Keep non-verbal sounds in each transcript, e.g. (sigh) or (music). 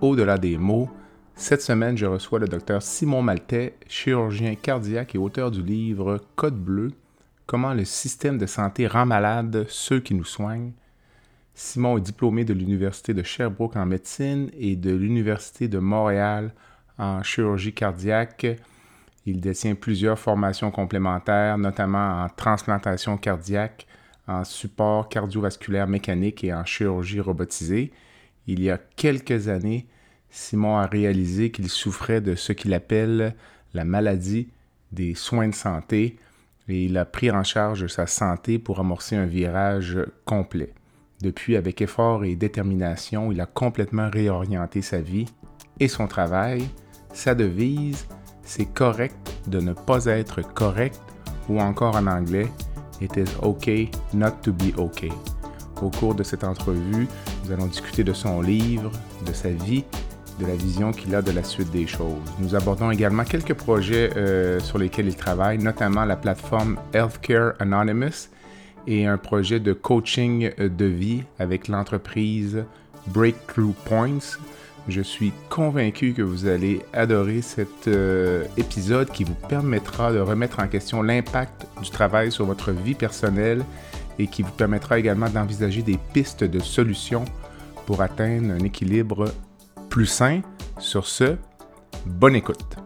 au-delà des mots. Cette semaine, je reçois le docteur Simon Maltais, chirurgien cardiaque et auteur du livre Code bleu, comment le système de santé rend malade ceux qui nous soignent. Simon est diplômé de l'Université de Sherbrooke en médecine et de l'Université de Montréal en chirurgie cardiaque. Il détient plusieurs formations complémentaires, notamment en transplantation cardiaque, en support cardiovasculaire mécanique et en chirurgie robotisée. Il y a quelques années, Simon a réalisé qu'il souffrait de ce qu'il appelle la maladie des soins de santé et il a pris en charge sa santé pour amorcer un virage complet. Depuis, avec effort et détermination, il a complètement réorienté sa vie et son travail. Sa devise, c'est correct de ne pas être correct ou encore en anglais, It is okay not to be okay. Au cours de cette entrevue, nous allons discuter de son livre, de sa vie, de la vision qu'il a de la suite des choses. Nous abordons également quelques projets euh, sur lesquels il travaille, notamment la plateforme Healthcare Anonymous et un projet de coaching euh, de vie avec l'entreprise Breakthrough Points. Je suis convaincu que vous allez adorer cet euh, épisode qui vous permettra de remettre en question l'impact du travail sur votre vie personnelle et qui vous permettra également d'envisager des pistes de solutions pour atteindre un équilibre plus sain. Sur ce, bonne écoute.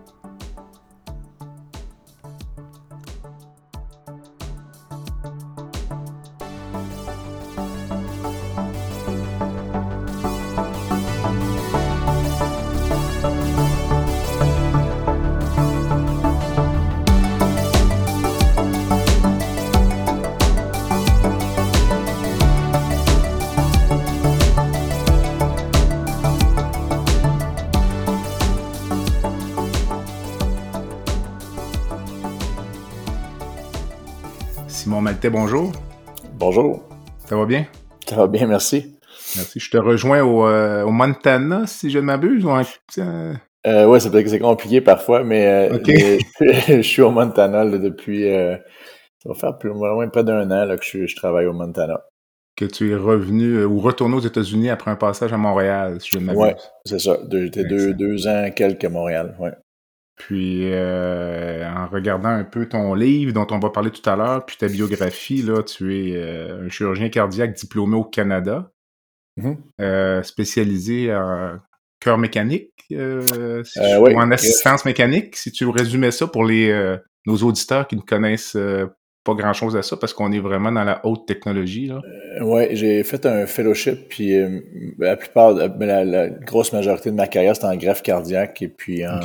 Bonjour. Bonjour. Ça va bien? Ça va bien, merci. Merci. Je te rejoins au, euh, Montana, si je ne m'abuse. Ou euh... oui, c'est compliqué parfois, mais, euh, (laughs) je, suis au Montana depuis. Euh, ça va faire plus moins près d'un an que je, travaille au Montana. Que tu es revenu ou retourné aux États-Unis après un passage à Montréal, si je ne m'abuse. Oui, c'est ça. J'étais deux, deux, ans quelques à Montréal. Ouais. Puis euh, en regardant un peu ton livre dont on va parler tout à l'heure, puis ta biographie, là, tu es euh, un chirurgien cardiaque diplômé au Canada, mm-hmm. euh, spécialisé en cœur mécanique ou en assistance mécanique. Si tu résumais ça pour les nos auditeurs qui ne connaissent pas grand-chose à ça, parce qu'on est vraiment dans la haute technologie. oui, j'ai fait un fellowship, puis la plupart, ben, la, grosse majorité de ma carrière, c'était en greffe cardiaque et puis en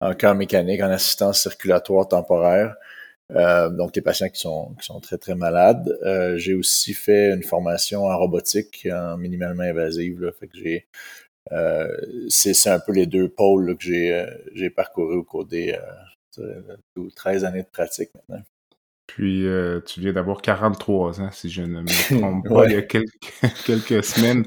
en cœur mécanique, en assistance circulatoire temporaire. Euh, donc les patients qui sont, qui sont très très malades. Euh, j'ai aussi fait une formation en robotique, en minimalement invasive. Là, fait que j'ai euh, c'est un peu les deux pôles que j'ai j'ai parcouru au cours des 13 années de pratique maintenant. Puis euh, tu viens d'avoir 43 ans, si je ne me (laughs) trompe pas, il y a (laughs) quelques, semaines.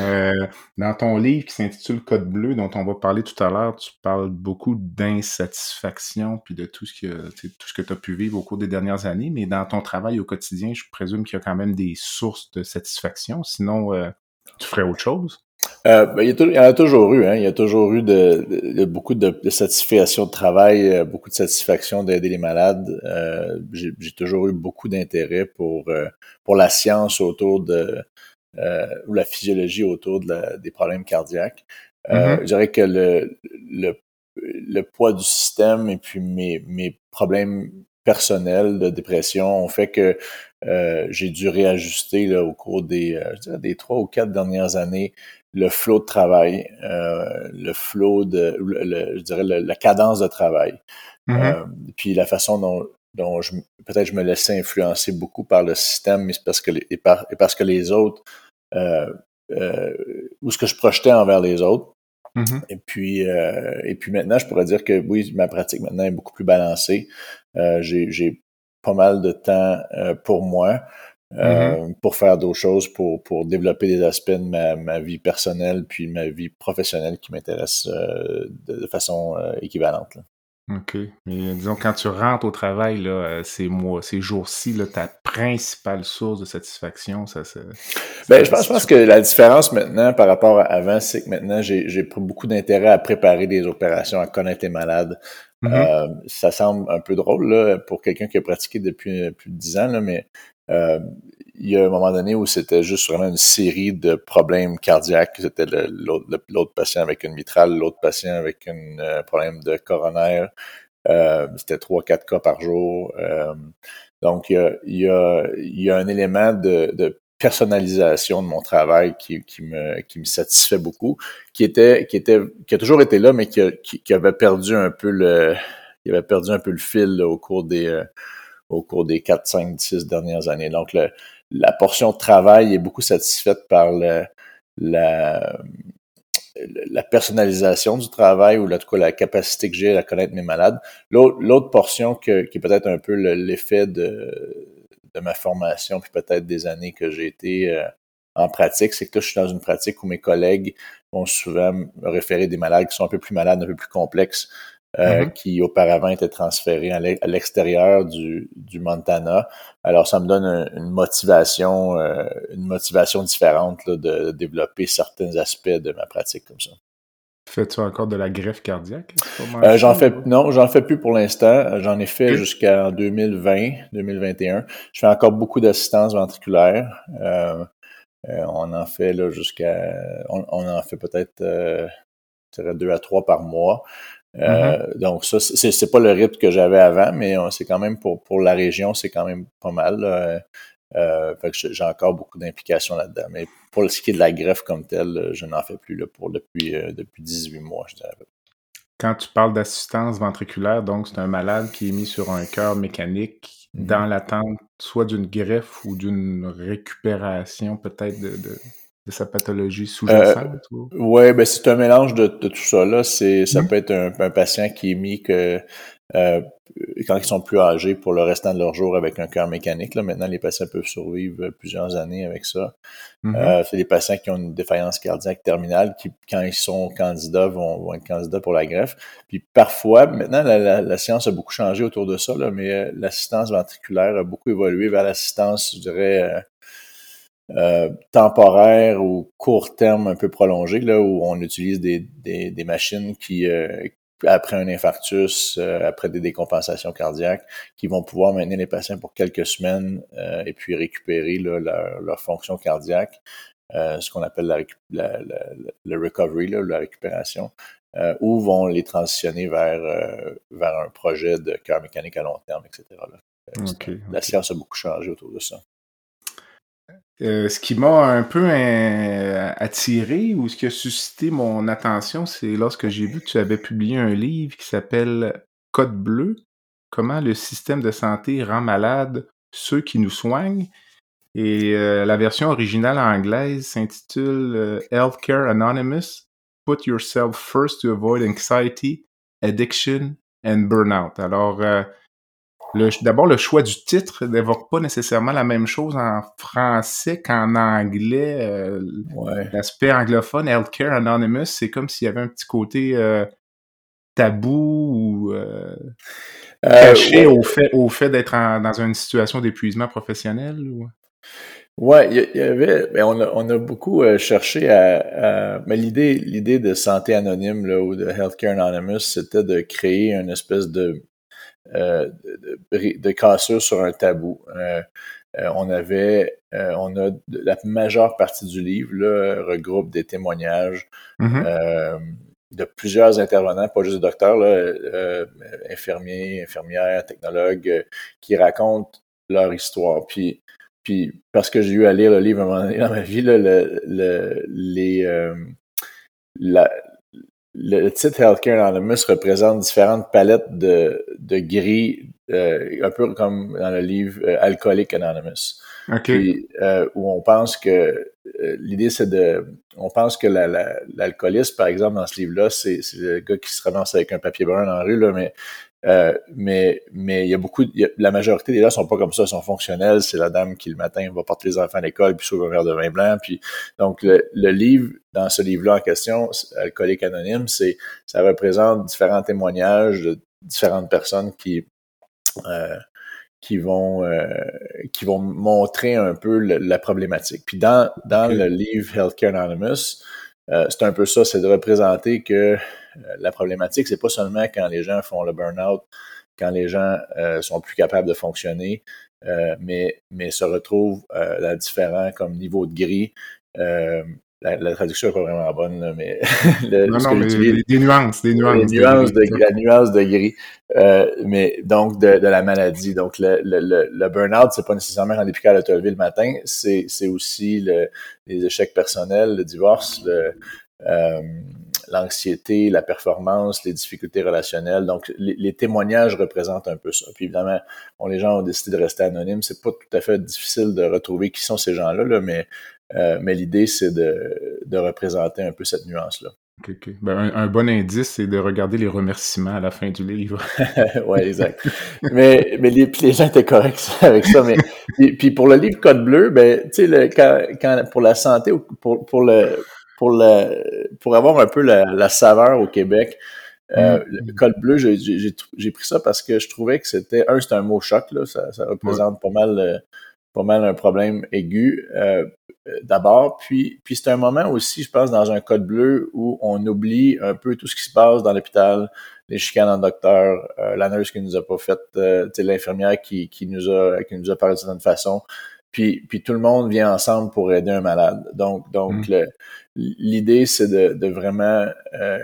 Euh, dans ton livre qui s'intitule Code bleu, dont on va parler tout à l'heure, tu parles beaucoup d'insatisfaction, puis de tout ce, que, tout ce que tu as pu vivre au cours des dernières années. Mais dans ton travail au quotidien, je présume qu'il y a quand même des sources de satisfaction. Sinon, euh, tu ferais autre chose? Euh, ben, il, y en a toujours eu, hein. Il y a toujours eu de, beaucoup de, de, satisfaction de travail, euh, beaucoup de satisfaction d'aider les malades. Euh, j'ai toujours eu beaucoup d'intérêt pour pour la science autour de ou la physiologie autour de des problèmes cardiaques. Mm-hmm. Je dirais que le, le, le poids du système et puis mes, mes problèmes personnels de dépression ont fait que j'ai dû réajuster là, au cours des, des trois ou quatre dernières années le flot de travail, euh, le flot de, je dirais, la cadence de travail. Mm-hmm. euh, puis la façon dont, dont je, peut-être je me laissais influencer beaucoup par le système, mais c'est parce que les, et, parce que les autres, euh, euh, ou ce que je projetais envers les autres, Mm-hmm. Et puis euh, et puis maintenant, je pourrais dire que oui, ma pratique maintenant est beaucoup plus balancée. Euh, j'ai pas mal de temps euh, pour moi. Mm-hmm. pour faire d'autres choses, pour, pour développer des aspects de ma, ma vie personnelle puis ma vie professionnelle qui m'intéressent de, façon équivalente. Là. OK. Mais disons, quand tu rentres au travail, là, euh, ces mois, ces jours-ci, ta principale source de satisfaction, ça, c'est. Ben, je pense, je pense que la différence maintenant par rapport à avant, c'est que maintenant, j'ai beaucoup d'intérêt à préparer des opérations, à connaître les malades. Mm-hmm. Euh, ça semble un peu drôle là, pour quelqu'un qui a pratiqué depuis plus de dix ans, là, mais euh, il y a un moment donné où c'était juste vraiment une série de problèmes cardiaques. C'était l'autre patient avec une mitrale, l'autre patient avec un euh, problème de coronaire. Euh, c'était trois, quatre cas par jour. Euh, donc, il y a, il y, a, il y a un élément de, de personnalisation de mon travail qui, qui, me, qui me satisfait beaucoup, qui était, qui était, qui a toujours été là, mais qui, qui, avait perdu un peu le, qui avait perdu un peu le fil au cours des, au cours des 4, 5, 6 dernières années. Donc, le, la portion de travail est beaucoup satisfaite par la, la personnalisation du travail ou en tout cas la capacité que j'ai à connaître mes malades. L'autre portion que, qui est peut-être un peu l'effet de, de ma formation, puis peut-être des années que j'ai été euh, en pratique, c'est que là, je suis dans une pratique où mes collègues vont souvent me référer des malades qui sont un peu plus malades, un peu plus complexes. Euh, mm-hmm. qui auparavant était transféré à l'extérieur du, du, Montana. Alors, ça me donne une motivation, euh, une motivation différente là, de développer certains aspects de ma pratique comme ça. Fais-tu encore de la greffe cardiaque? Euh, j'en fais non, j'en fais plus pour l'instant. J'en ai fait jusqu'en 2020, 2021. Je fais encore beaucoup d'assistance ventriculaire. on en fait là jusqu'à on, on, en fait peut-être deux à trois par mois. Euh, mm-hmm. Donc ça, c'est pas le rythme que j'avais avant, mais euh, c'est quand même pour, pour la région, c'est quand même pas mal. Euh, j'ai encore beaucoup d'implications là-dedans. Mais pour ce qui est de la greffe comme telle, je n'en fais plus là, pour depuis, depuis 18 mois, je dirais. Quand tu parles d'assistance ventriculaire, donc c'est un malade qui est mis sur un cœur mécanique mm-hmm. dans l'attente soit d'une greffe ou d'une récupération peut-être de, de sa pathologie sous-jacente? Euh, oui, ben c'est un mélange de, tout ça. Là. C'est, ça mmh. peut être un, patient qui est mis que euh, quand ils sont plus âgés pour le restant de leur jour avec un cœur mécanique. Là. Maintenant, les patients peuvent survivre plusieurs années avec ça. Mmh euh, c'est des patients qui ont une défaillance cardiaque terminale qui, quand ils sont candidats, vont, vont être candidats pour la greffe. Puis parfois, maintenant, la, la, science a beaucoup changé autour de ça, là, mais l'assistance ventriculaire a beaucoup évolué vers l'assistance, je dirais, euh, temporaire ou court terme un peu prolongé, là, où on utilise des, des, des machines qui, euh, après un infarctus, euh, après des décompensations cardiaques, qui vont pouvoir maintenir les patients pour quelques semaines et puis récupérer là, leur, leur, fonction cardiaque, ce qu'on appelle la, la, la, le recovery, là, la récupération, ou vont les transitionner vers, vers un projet de cœur mécanique à long terme, etc. Là. La science a beaucoup changé autour de ça. Euh, ce qui m'a un peu euh, attiré ou ce qui a suscité mon attention, c'est lorsque j'ai vu que tu avais publié un livre qui s'appelle Code bleu, comment le système de santé rend malade ceux qui nous soignent. Et euh, la version originale anglaise s'intitule Healthcare Anonymous, Put Yourself First to Avoid Anxiety, Addiction and Burnout. Alors, D'abord, le choix du titre n'évoque pas nécessairement la même chose en français qu'en anglais. Euh, l'aspect anglophone, Healthcare Anonymous, c'est comme s'il y avait un petit côté euh, tabou ou euh, caché au fait, au fait d'être dans une situation d'épuisement professionnel. Ou... Ouais, il y, avait, ben, on, a, on a beaucoup cherché à, mais l'idée, l'idée de santé anonyme là, ou de Healthcare Anonymous, c'était de créer une espèce de de, de, cassure sur un tabou. Euh, euh, on avait, on a la majeure partie du livre là, regroupe des témoignages mm-hmm. de plusieurs intervenants, pas juste des docteurs, là, infirmiers, infirmières, technologues, qui racontent leur histoire. Puis, puis parce que j'ai eu à lire le livre à un moment donné dans ma vie, là, le, le, les, la, le titre Healthcare Anonymous représente différentes palettes de, de gris, euh, un peu comme dans le livre euh, Alcoolic Anonymous. Puis, où on pense que l'idée, c'est de... On pense que l'alcoolisme, par exemple, dans ce livre-là, c'est le gars qui se ramasse avec un papier brun dans la rue, là, mais euh, mais mais il y a beaucoup, la majorité des gens sont pas comme ça, sont fonctionnels. C'est la dame qui le matin va porter les enfants à l'école puis sauve un verre de vin blanc. Puis donc le, livre, dans ce livre-là en question, Alcoolique anonyme, c'est ça représente différents témoignages de différentes personnes qui euh, qui vont euh, qui vont montrer un peu la problématique. Puis dans dans le livre Healthcare Anonymous, euh, c'est un peu ça, c'est de représenter que euh, la problématique, c'est pas seulement quand les gens font le burn-out, quand les gens euh, sont plus capables de fonctionner, mais, mais se retrouvent dans différents comme niveau de gris. La, traduction n'est pas vraiment bonne, mais, (laughs) le, non, non, mais des nuances, des nuances. Des nuances de, la nuance de gris, mais donc de, de, la maladie. Donc le, le, le burn-out, c'est pas nécessairement quand capable de te lever le matin, c'est aussi le, les échecs personnels, le divorce, le, l'anxiété, la performance, les difficultés relationnelles. Donc, les, témoignages représentent un peu ça. Puis évidemment, bon, les gens ont décidé de rester anonymes. C'est pas tout à fait difficile de retrouver qui sont ces gens-là, là, mais, euh, mais l'idée, c'est de, de, représenter un peu cette nuance-là. Ben, un, bon indice, c'est de regarder les remerciements à la fin du livre. (laughs) oui, exact. mais mais les, les gens étaient corrects (laughs) avec ça. Mais puis, pour le livre Code bleu, ben tu sais, quand, quand, pour la santé, pour, pour le pour, le, pour avoir un peu la, saveur au Québec. Euh, mm. Le col bleu, j'ai pris ça parce que je trouvais que c'était, un, c'est un mot choc, là, ça, représente pas mal euh, pas mal un problème aigu euh, d'abord. Puis, puis c'est un moment aussi, je pense, dans un code bleu où on oublie un peu tout ce qui se passe dans l'hôpital, les chicanes en docteur, la nurse qui nous a pas fait, l'infirmière qui, qui nous a qui nous a parlé de certaine façon. Puis, puis tout le monde vient ensemble pour aider un malade. Donc, donc mm. l'idée, c'est de, de, vraiment euh,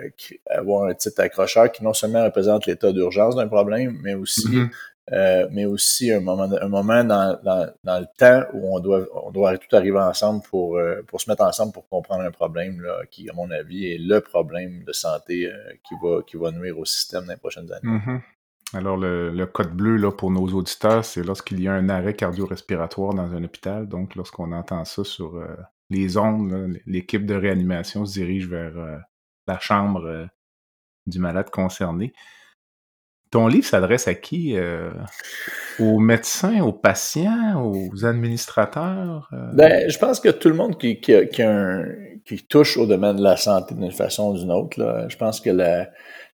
avoir un titre accrocheur qui non seulement représente l'état d'urgence d'un problème, mais aussi, mm-hmm. Euh, mais aussi un moment, un moment dans, dans, le temps où on doit, on doit tout arriver ensemble pour, euh, pour se mettre ensemble pour comprendre un problème qui, à mon avis, est le problème de santé euh, qui, va, qui va nuire au système dans les prochaines années. Mm-hmm. Alors, le, code bleu là, pour nos auditeurs, c'est lorsqu'il y a un arrêt cardio-respiratoire dans un hôpital. Donc, lorsqu'on entend ça sur les ondes, l'équipe de réanimation se dirige vers la chambre du malade concerné. Ton livre s'adresse à qui Aux médecins, aux patients, aux administrateurs ben, Je pense que tout le monde qui, qui, qui, touche au domaine de la santé d'une façon ou d'une autre, là, je pense que la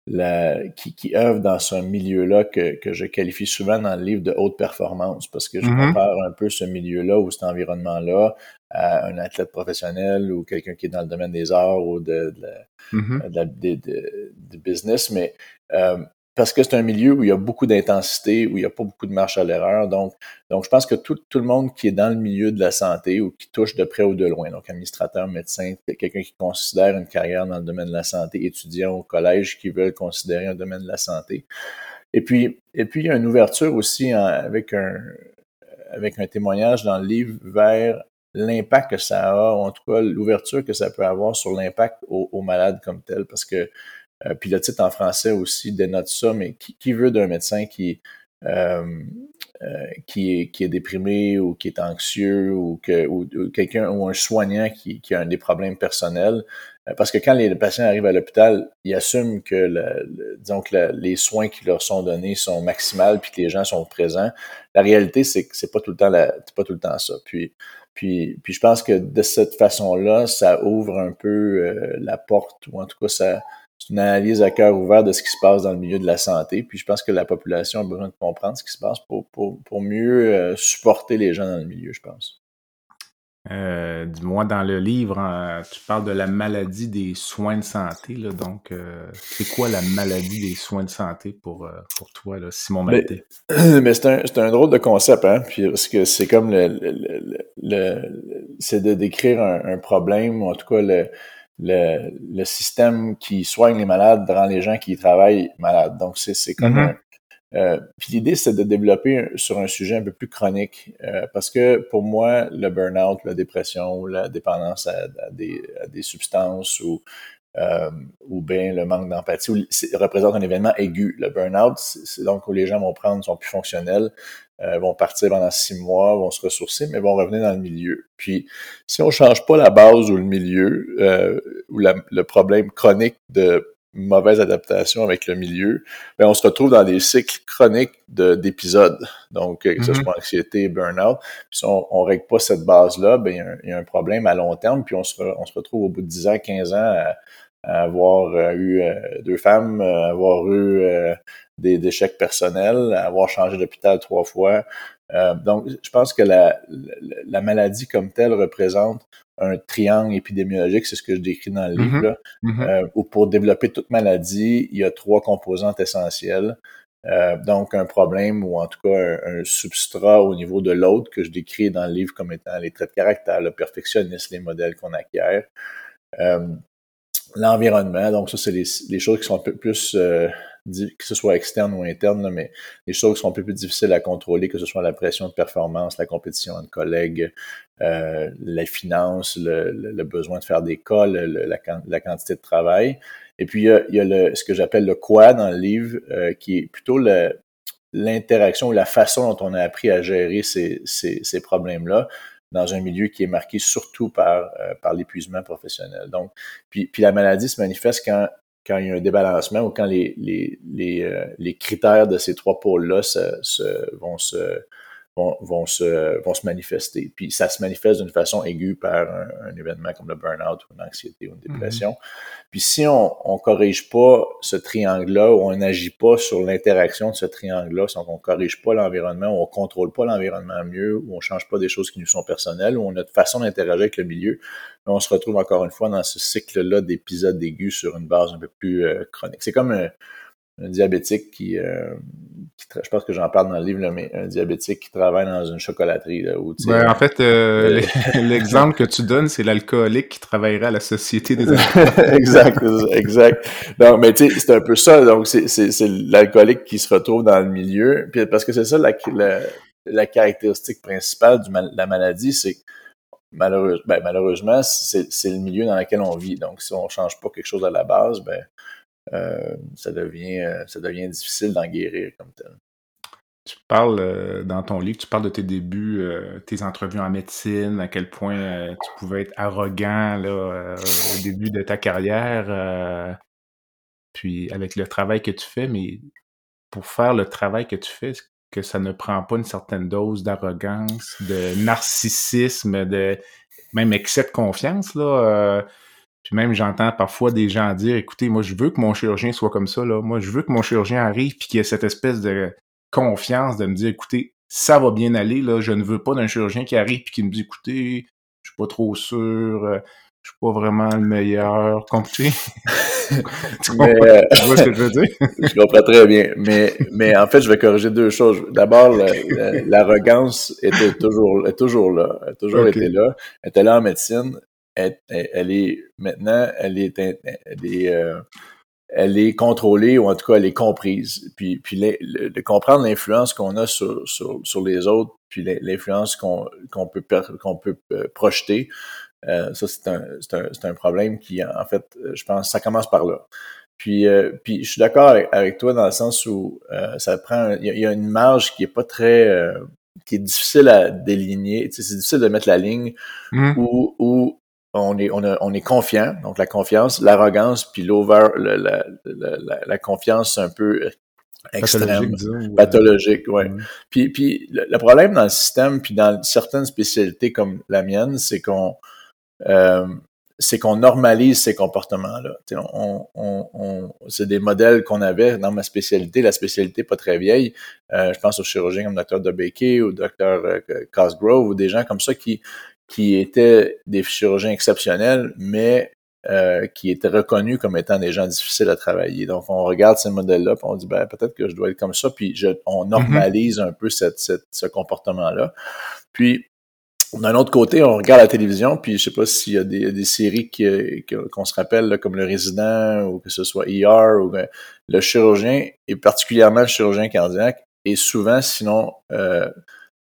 la, qui, qui œuvre dans ce milieu-là que, que je qualifie souvent dans le livre de haute performance, parce que je mm-hmm. compare un peu ce milieu-là ou cet environnement-là à un athlète professionnel ou quelqu'un qui est dans le domaine des arts ou de, de, mm-hmm. de, de, de business, mais euh, parce que c'est un milieu où il y a beaucoup d'intensité, où il n'y a pas beaucoup de marche à l'erreur. Donc, donc, je pense que tout, tout, le monde qui est dans le milieu de la santé ou qui touche de près ou de loin, donc administrateur, médecin, quelqu'un qui considère une carrière dans le domaine de la santé, étudiant au collège qui veulent considérer un domaine de la santé. Et puis, et puis il y a une ouverture aussi avec un avec un témoignage dans le livre vers l'impact que ça a, ou en tout cas l'ouverture que ça peut avoir sur l'impact aux malades comme tel, parce que euh, puis le titre en français aussi dénote ça, mais qui, veut d'un médecin qui, euh, euh, qui, est, déprimé ou qui est anxieux ou, que, ou, quelqu'un ou un soignant qui, a des problèmes personnels? Parce que quand les patients arrivent à l'hôpital, ils assument que, les soins qui leur sont donnés sont maximales puis que les gens sont présents. La réalité, c'est que c'est pas tout le temps pas tout le temps ça. Puis je pense que de cette façon-là, ça ouvre un peu la porte ou en tout cas ça, c'est une analyse à cœur ouvert de ce qui se passe dans le milieu de la santé. Puis je pense que la population a besoin de comprendre ce qui se passe pour, pour, pour mieux euh, supporter les gens dans le milieu, je pense. Euh, Dis-moi, dans le livre, hein, tu parles de la maladie des soins de santé. Là, donc, euh, c'est quoi la maladie des soins de santé pour, euh, pour toi, là, Simon ben, Maltais? (clears throat) Mais, c'est un, un, drôle de concept, hein? Puis, parce que c'est comme le, le, le, c'est de décrire un, un, problème, ou en tout cas le, le, le, système qui soigne les malades rend les gens qui y travaillent malades. Donc, c'est comme euh, puis l'idée, c'est de développer sur un sujet un peu plus chronique, euh, parce que pour moi, le burn-out, la dépression, la dépendance à, des, à des, substances ou euh, ou bien le manque d'empathie représente un événement aigu. Le burn-out, c'est donc où les gens vont prendre, sont plus fonctionnels, euh, vont partir pendant six mois, vont se ressourcer, mais vont revenir dans le milieu. Puis, si on change pas la base ou le milieu, euh, ou le problème chronique de mauvaise adaptation avec le milieu, ben on se retrouve dans des cycles chroniques d'épisodes. Donc, que ce mm-hmm. soit anxiété, burn-out. Puis si on, on règle pas cette base-là, ben il y, a un problème à long terme, puis on se, on se retrouve au bout de 10 ans, 15 ans à, avoir euh, eu euh, deux femmes, euh, avoir eu des échecs personnels, avoir changé d'hôpital trois fois. donc, je pense que la, la, maladie comme telle représente un triangle épidémiologique, c'est ce que je décris dans le livre, mm-hmm. Mm-hmm. où pour développer toute maladie, il y a trois composantes essentielles. donc, un problème ou en tout cas un, substrat au niveau de l'autre que je décris dans le livre comme étant les traits de caractère, le perfectionnisme, les modèles qu'on acquiert l'environnement. Donc, ça, c'est les, choses qui sont un peu plus, euh, que ce soit externe ou interne, mais les choses qui sont un peu plus difficiles à contrôler, que ce soit la pression de performance, la compétition entre collègues, euh, les finances, le, besoin de faire des cas, la, quantité de travail. Et puis, il y a, ce que j'appelle le quoi dans le livre, euh, qui est plutôt l'interaction ou la façon dont on a appris à gérer ces problèmes-là dans un milieu qui est marqué surtout par, euh, par l'épuisement professionnel. Donc, puis, puis la maladie se manifeste quand, quand il y a un débalancement ou quand les, les, les, euh, critères de ces trois pôles-là se, vont se vont, vont, se, vont se manifester. Puis ça se manifeste d'une façon aiguë par un, événement comme le burn-out ou une anxiété ou une mm-hmm. dépression. Puis si on ne corrige pas ce triangle-là ou on n'agit pas sur l'interaction de ce triangle-là, si on ne corrige pas l'environnement, ou on contrôle pas l'environnement mieux, ou on change pas des choses qui nous sont personnelles, ou on a une façon d'interagir avec le milieu, on se retrouve encore une fois dans ce cycle-là d'épisodes aigus sur une base un peu plus euh, chronique. C'est comme un, un diabétique qui, euh, je pense que j'en parle dans le livre, mais un diabétique qui travaille dans une chocolaterie. Là, où, ben, en fait, euh, (laughs) l'exemple que tu donnes, c'est l'alcoolique qui travaillerait à la Société des (laughs) Exact, exact. Donc, mais tu sais, c'est un peu ça. Donc, c'est l'alcoolique qui se retrouve dans le milieu. Puis, parce que c'est ça la, la, caractéristique principale de la maladie, c'est malheureusement, ben, malheureusement, c'est le milieu dans lequel on vit. Donc, si on change pas quelque chose à la base, ben euh, ça, devient, euh, ça devient difficile d'en guérir comme tel. Tu parles euh, dans ton livre, tu parles de tes débuts, tes entrevues en médecine, à quel point tu pouvais être arrogant là, au début de ta carrière, puis avec le travail que tu fais, mais pour faire le travail que tu fais, est-ce que ça ne prend pas une certaine dose d'arrogance, de narcissisme, de même excès de confiance là puis même, j'entends parfois des gens dire, écoutez, moi, je veux que mon chirurgien soit comme ça, là. Moi, je veux que mon chirurgien arrive puis qu'il ait cette espèce de confiance de me dire, écoutez, ça va bien aller, là. Je ne veux pas d'un chirurgien qui arrive puis qui me dit, écoutez, je suis pas trop sûr, euh, je suis pas vraiment le meilleur. Compris? (laughs) tu, comprends, tu vois ce que je veux dire? (laughs) je comprends très bien. Mais, mais en fait, je vais corriger deux choses. D'abord, l'arrogance était toujours, est toujours là. Elle a toujours été là. Elle était là en médecine elle, elle, est maintenant, elle est, elle est, euh, elle est contrôlée ou en tout cas elle est comprise. Puis, puis de comprendre l'influence qu'on a sur, sur, sur, les autres, puis l'influence qu'on qu'on peut qu'on peut euh, projeter, euh, ça c'est un, un, un problème qui en fait, je pense, ça commence par là. Puis, puis je suis d'accord avec, toi dans le sens où ça prend, il y, a une marge qui est pas très, qui est difficile à déligner. Tu sais, c'est difficile de mettre la ligne mmh. où, où on est, on, a, on est confiant, donc la confiance, l'arrogance, puis l'over, la, la, la, la, confiance un peu extrême, pathologique, pathologique ouais. Puis, puis le, problème dans le système, puis dans certaines spécialités comme la mienne, c'est qu'on euh, c'est qu'on normalise ces comportements-là. On, on, on, c'est des modèles qu'on avait dans ma spécialité, la spécialité pas très vieille. Euh, je pense aux chirurgiens comme Dr. DeBakey ou Dr. Euh, Cosgrove ou des gens comme ça qui qui étaient des chirurgiens exceptionnels, mais euh, qui étaient reconnus comme étant des gens difficiles à travailler. Donc, on regarde ces modèles-là, puis on dit, ben, peut-être que je dois être comme ça, puis je, on mhm. normalise un peu cette, cette, ce comportement-là. Puis, d'un autre côté, on regarde la télévision, puis je sais pas s'il y a des, des séries qu'on se rappelle, comme Le Résident, ou que ce soit ER, ou le chirurgien, et particulièrement le chirurgien cardiaque, est souvent, sinon, euh,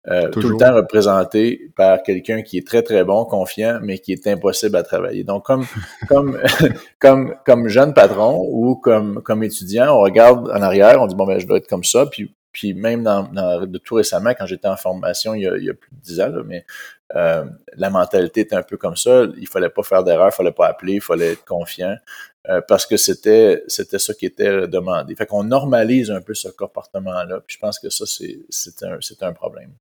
euh, tout le temps représenté par quelqu'un qui est très très bon, confiant, mais qui est impossible à travailler. Donc comme (laughs) comme (laughs) comme comme jeune patron ou comme comme étudiant, on regarde en arrière, on dit bon ben je dois être comme ça, puis puis même dans, de tout récemment, quand j'étais en formation il y, a, il y a, plus de dix ans, mais euh, la mentalité était un peu comme ça. Il fallait pas faire d'erreur, il fallait pas appeler, il fallait être confiant. Euh, parce que c'était c'était ça qui était demandé. Fait qu'on normalise un peu ce comportement-là. Puis je pense que ça, c'est un, un problème.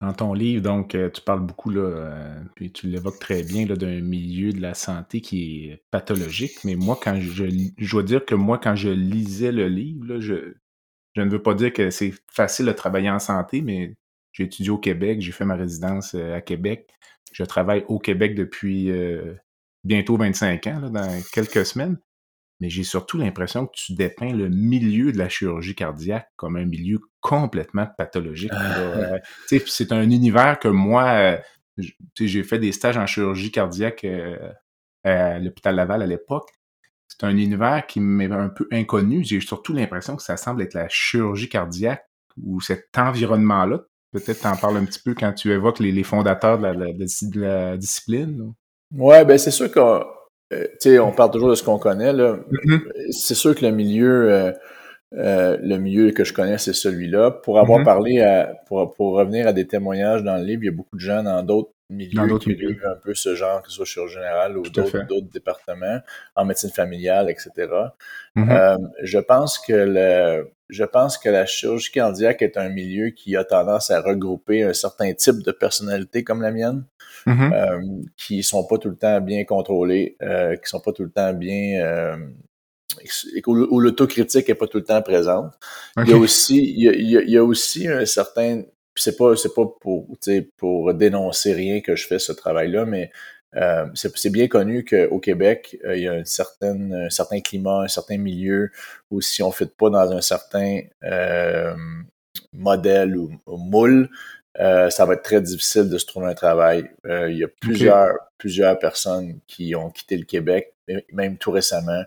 Dans ton livre, donc, euh, tu parles beaucoup, là, euh, puis tu l'évoques très bien, d'un milieu de la santé qui est pathologique. Mais moi, quand je, je dois dire que moi, quand je lisais le livre, je, je ne veux pas dire que c'est facile de travailler en santé, mais j'ai étudié au Québec, j'ai fait ma résidence à Québec. Je travaille au Québec depuis bientôt 25 ans, dans quelques semaines. Mais j'ai surtout l'impression que tu dépeins le milieu de la chirurgie cardiaque comme un milieu complètement pathologique. Euh, c'est un univers que moi, euh, j'ai fait des stages en chirurgie cardiaque euh, à l'hôpital Laval à l'époque. C'est un univers qui m'est un peu inconnu. J'ai surtout l'impression que ça semble être la chirurgie cardiaque ou cet environnement-là. Peut-être t'en parles un petit peu quand tu évoques les, fondateurs de la, discipline. Ouais, ben c'est sûr qu'on euh, on parle toujours de ce qu'on connaît. Là. Mm-hmm. C'est sûr que le milieu, euh, euh, le milieu que je connais, c'est celui-là. Pour avoir mm-hmm. parlé à, pour, pour revenir à des témoignages dans le livre, il y a beaucoup de gens dans d'autres milieux qui vivent un peu ce genre, que ce soit chirurgie générale ou d'autres départements, en médecine familiale, etc. Mm-hmm. je pense que le, je pense que la chirurgie cardiaque est un milieu qui a tendance à regrouper un certain type de personnalité comme la mienne, mm-hmm. euh, qui sont pas tout le temps bien contrôlés, euh, qui sont pas tout le temps bien euh, où, l'autocritique est pas tout le temps présente. Il y a aussi, il y a, il y a aussi un certain, c'est pas, c'est pas pour, pour dénoncer rien que je fais ce travail-là, mais euh, c'est bien connu qu'au Québec, euh, il y a une certaine, un certain climat, un certain milieu où si on ne fait pas dans un certain euh, modèle ou, moule, ça va être très difficile de se trouver un travail. il y a plusieurs, plusieurs personnes qui ont quitté le Québec, même tout récemment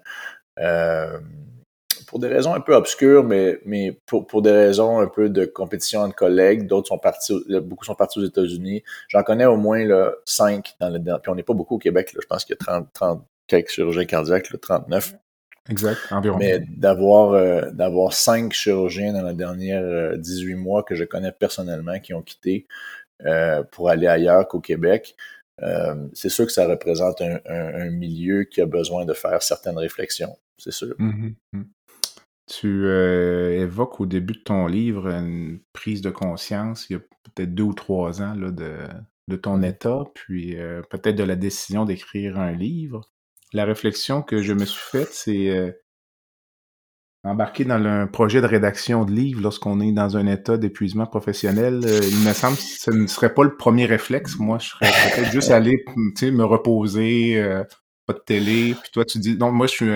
pour des raisons un peu obscures, mais, mais pour, pour des raisons un peu de compétition entre collègues. D'autres sont partis, beaucoup sont partis aux États-Unis. J'en connais au moins là, 5 dans le Puis on n'est pas beaucoup au Québec. Là. Je pense qu'il y a 30, 30 quelques chirurgiens cardiaques, là, 39. Exact, environ. Mais d'avoir euh, d'avoir cinq chirurgiens dans les dernières 18 euh, mois que je connais personnellement qui ont quitté euh, pour aller ailleurs qu'au Québec, euh, c'est sûr que ça représente un, un, milieu qui a besoin de faire certaines réflexions, c'est sûr. Mm-hmm. Mm. Tu euh, évoques au début de ton livre une prise de conscience, il y a peut-être deux ou trois ans, là, de, de ton état, puis euh, peut-être de la décision d'écrire un livre. La réflexion que je me suis faite, c'est euh, embarquer dans un projet de rédaction de livre lorsqu'on est dans un état d'épuisement professionnel. il me semble que ce ne serait pas le premier réflexe. Moi, je serais peut-être juste (laughs) aller me reposer, pas de télé. Puis toi, tu dis, non, moi, je suis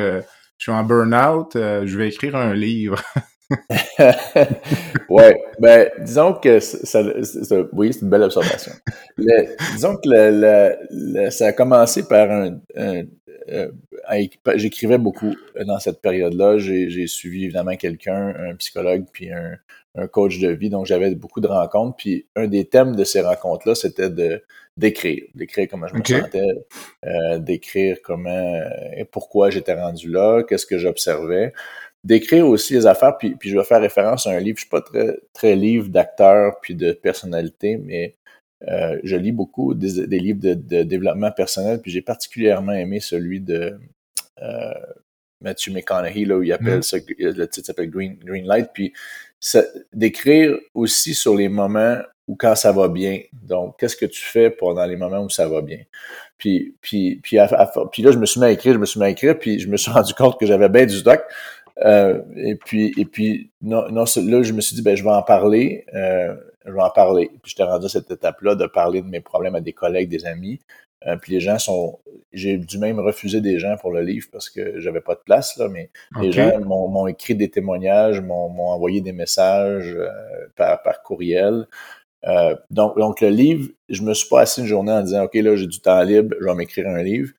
je suis en burn-out, euh, je vais écrire un livre. (laughs) ouais, ben disons que ça, oui, c'est une belle observation. disons que ça a commencé par un, euh, j'écrivais beaucoup dans cette période-là. J'ai suivi évidemment quelqu'un, un psychologue, puis un, un coach de vie. Donc, j'avais beaucoup de rencontres. Puis, un des thèmes de ces rencontres-là, c'était de d'écrire, d'écrire comment je me sentais, euh, d'écrire comment et euh, pourquoi j'étais rendu là, qu'est-ce que j'observais, d'écrire aussi les affaires. Puis, puis, je vais faire référence à un livre. Je suis pas très très livre d'acteur puis de personnalité, mais euh, je lis beaucoup des, livres de, développement personnel. Puis, j'ai particulièrement aimé celui de euh, Matthew McConaughey, là, où il appelle mm. ça, le titre s'appelle Green, Green Light. Puis, d'écrire aussi sur les moments où quand ça va bien. Donc, qu'est-ce que tu fais pendant les moments où ça va bien? Puis, puis, puis, puis là, je me suis mis à écrire, je me suis mis à écrire, puis je me suis (laughs) rendu compte que j'avais bien du stock. Euh, et puis, et puis non, non, là, je me suis dit, ben, je vais en parler. Euh, je vais en parler. Puis, j'étais rendu à cette étape-là de parler de mes problèmes à des collègues, des amis. Euh, puis les gens sont. J'ai dû même refuser des gens pour le livre parce que j'avais pas de place, là, mais les gens m'ont écrit des témoignages, m'ont envoyé des messages euh, par, par courriel. Euh, donc, donc, le livre, je me suis pas assis une journée en disant OK, là, j'ai du temps libre, je vais m'écrire un livre.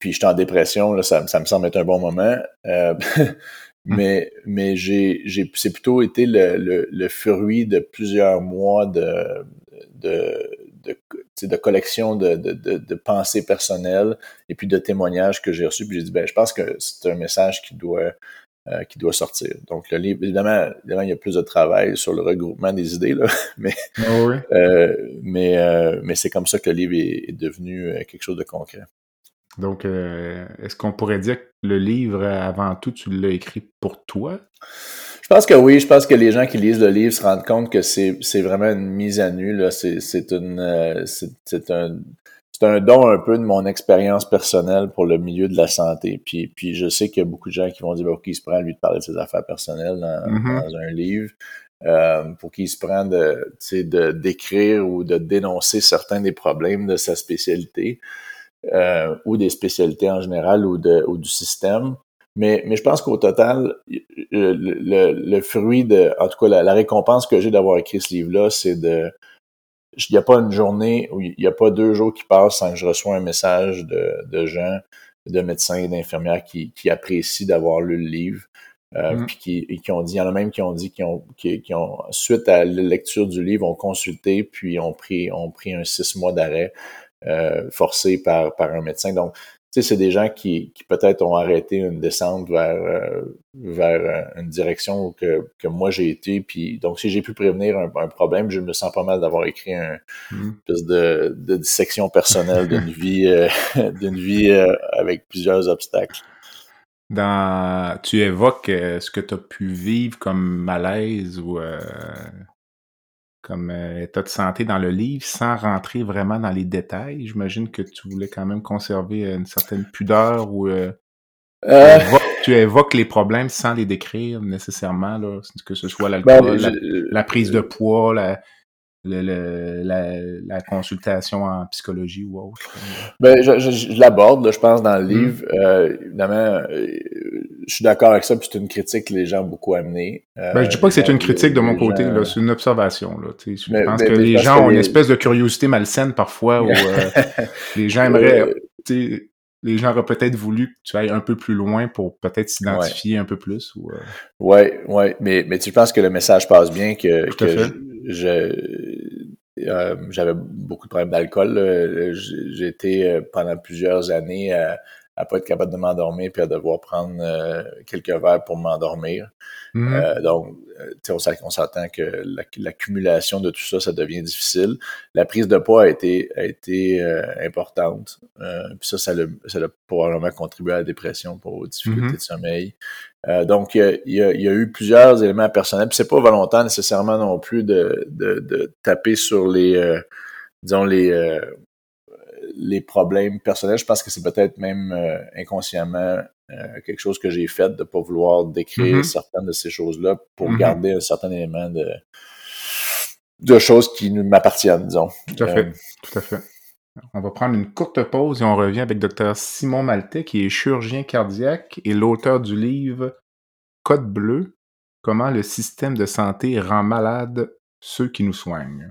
Puis j'étais en dépression, là, ça, ça, me semble être un bon moment. Euh, (laughs) mais mais j'ai, c'est plutôt été le, le, le, fruit de plusieurs mois de, de, de, de collection de, de, de, pensées personnelles et puis de témoignages que j'ai reçus. Puis j'ai dit, ben, je pense que c'est un message qui doit euh, qui doit sortir. Donc, le livre, évidemment, évidemment, il y a plus de travail sur le regroupement des idées, là, (laughs) mais, Ah oui. euh, mais, euh, mais c'est comme ça que le livre est, est devenu quelque chose de concret. Donc, est-ce qu'on pourrait dire que le livre, avant tout, tu l'as écrit pour toi? Je pense que oui, je pense que les gens qui lisent le livre se rendent compte que c'est vraiment une mise à nu. C'est une euh, c'est un don un peu de mon expérience personnelle pour le milieu de la santé. Puis puis je sais qu'il y a beaucoup de gens qui vont dire bah, qui se prend lui de parler de ses affaires personnelles dans, Mhm. dans un livre. Euh, pour qu'il se de, sais, de d'écrire ou de dénoncer certains des problèmes de sa spécialité euh, ou des spécialités en général ou de ou du système. Mais, mais je pense qu'au total, le, le, le fruit de, en tout cas, la, la récompense que j'ai d'avoir écrit ce livre-là, c'est de, il n'y a pas une journée ou il n'y a pas deux jours qui passent sans que je reçois un message de, de gens, de médecins et d'infirmières qui, qui apprécient d'avoir lu le livre. Euh, Mm. puis qui, et qui ont dit, il y en a même qui ont dit qui ont, qui, qui ont, suite à la lecture du livre, ont consulté, puis ont pris, ont pris un six mois d'arrêt euh, forcé par, par un médecin. Donc, sais, c'est des gens qui, qui peut-être ont arrêté une descente vers, euh, vers euh, une direction que, que moi j'ai été. Puis, donc, si j'ai pu prévenir un, un problème, je me sens pas mal d'avoir écrit un Mhm. espèce de, de dissection personnelle d'une (laughs) vie, euh, (laughs) d'une vie euh, avec plusieurs obstacles. Dans, tu évoques ce que tu as pu vivre comme malaise ou euh, comme euh, état de santé dans le livre sans rentrer vraiment dans les détails. J'imagine que tu voulais quand même conserver euh, une certaine pudeur ou euh, Euh, tu, évoques, les problèmes sans les décrire nécessairement, là, que ce soit ben, l'alcool, la, je- la prise de poids, la, le- le- la, la consultation en psychologie ou autre? Ben, je, je, je l'aborde, je pense, dans le Mm. livre. Euh, évidemment, euh, je suis d'accord avec ça, puis c'est une critique que les gens ont beaucoup amenée. Euh, Ben, je dis pas que c'est une critique de mon côté, gens- là, c'est une observation. Là, tu sais. je Mais- pense mais- que mais les gens ont une espèce de curiosité malsaine parfois où euh, (laughs) les gens aimeraient, Euh, les gens auraient peut-être voulu que tu ailles un peu plus loin pour peut-être s'identifier un peu plus. Ou, euh, Ouais, ouais, mais, mais tu penses que le message passe bien, que, Tout à que fait. je, euh, j'avais beaucoup de problèmes d'alcool. j'ai été euh, pendant plusieurs années à, pas être capable de m'endormir puis à devoir prendre euh, quelques verres pour m'endormir. mhm. Euh, donc, euh, on s'att- on s'entend que la- l'accumulation de tout ça, ça devient difficile. La prise de poids a été, a été euh, importante. Euh, puis ça, ça a, probablement contribué à la dépression pour aux difficultés Mhm. de sommeil. Euh, donc, il y, y a, il y a eu plusieurs éléments personnels. Puis c'est pas volontaire nécessairement non plus de, de, de taper sur les, euh, disons, les, euh, les problèmes personnels. Je pense que c'est peut-être même euh, inconsciemment euh, quelque chose que j'ai fait de pas vouloir décrire Mhm. certaines de ces choses-là pour Mhm. garder un certain élément de de choses qui nous m'appartiennent, disons. Tout à Euh, fait. Tout à fait. On va prendre une courte pause et on revient avec Dr Simon Maltais, qui est chirurgien cardiaque et l'auteur du livre Code bleu, comment le système de santé rend malade ceux qui nous soignent.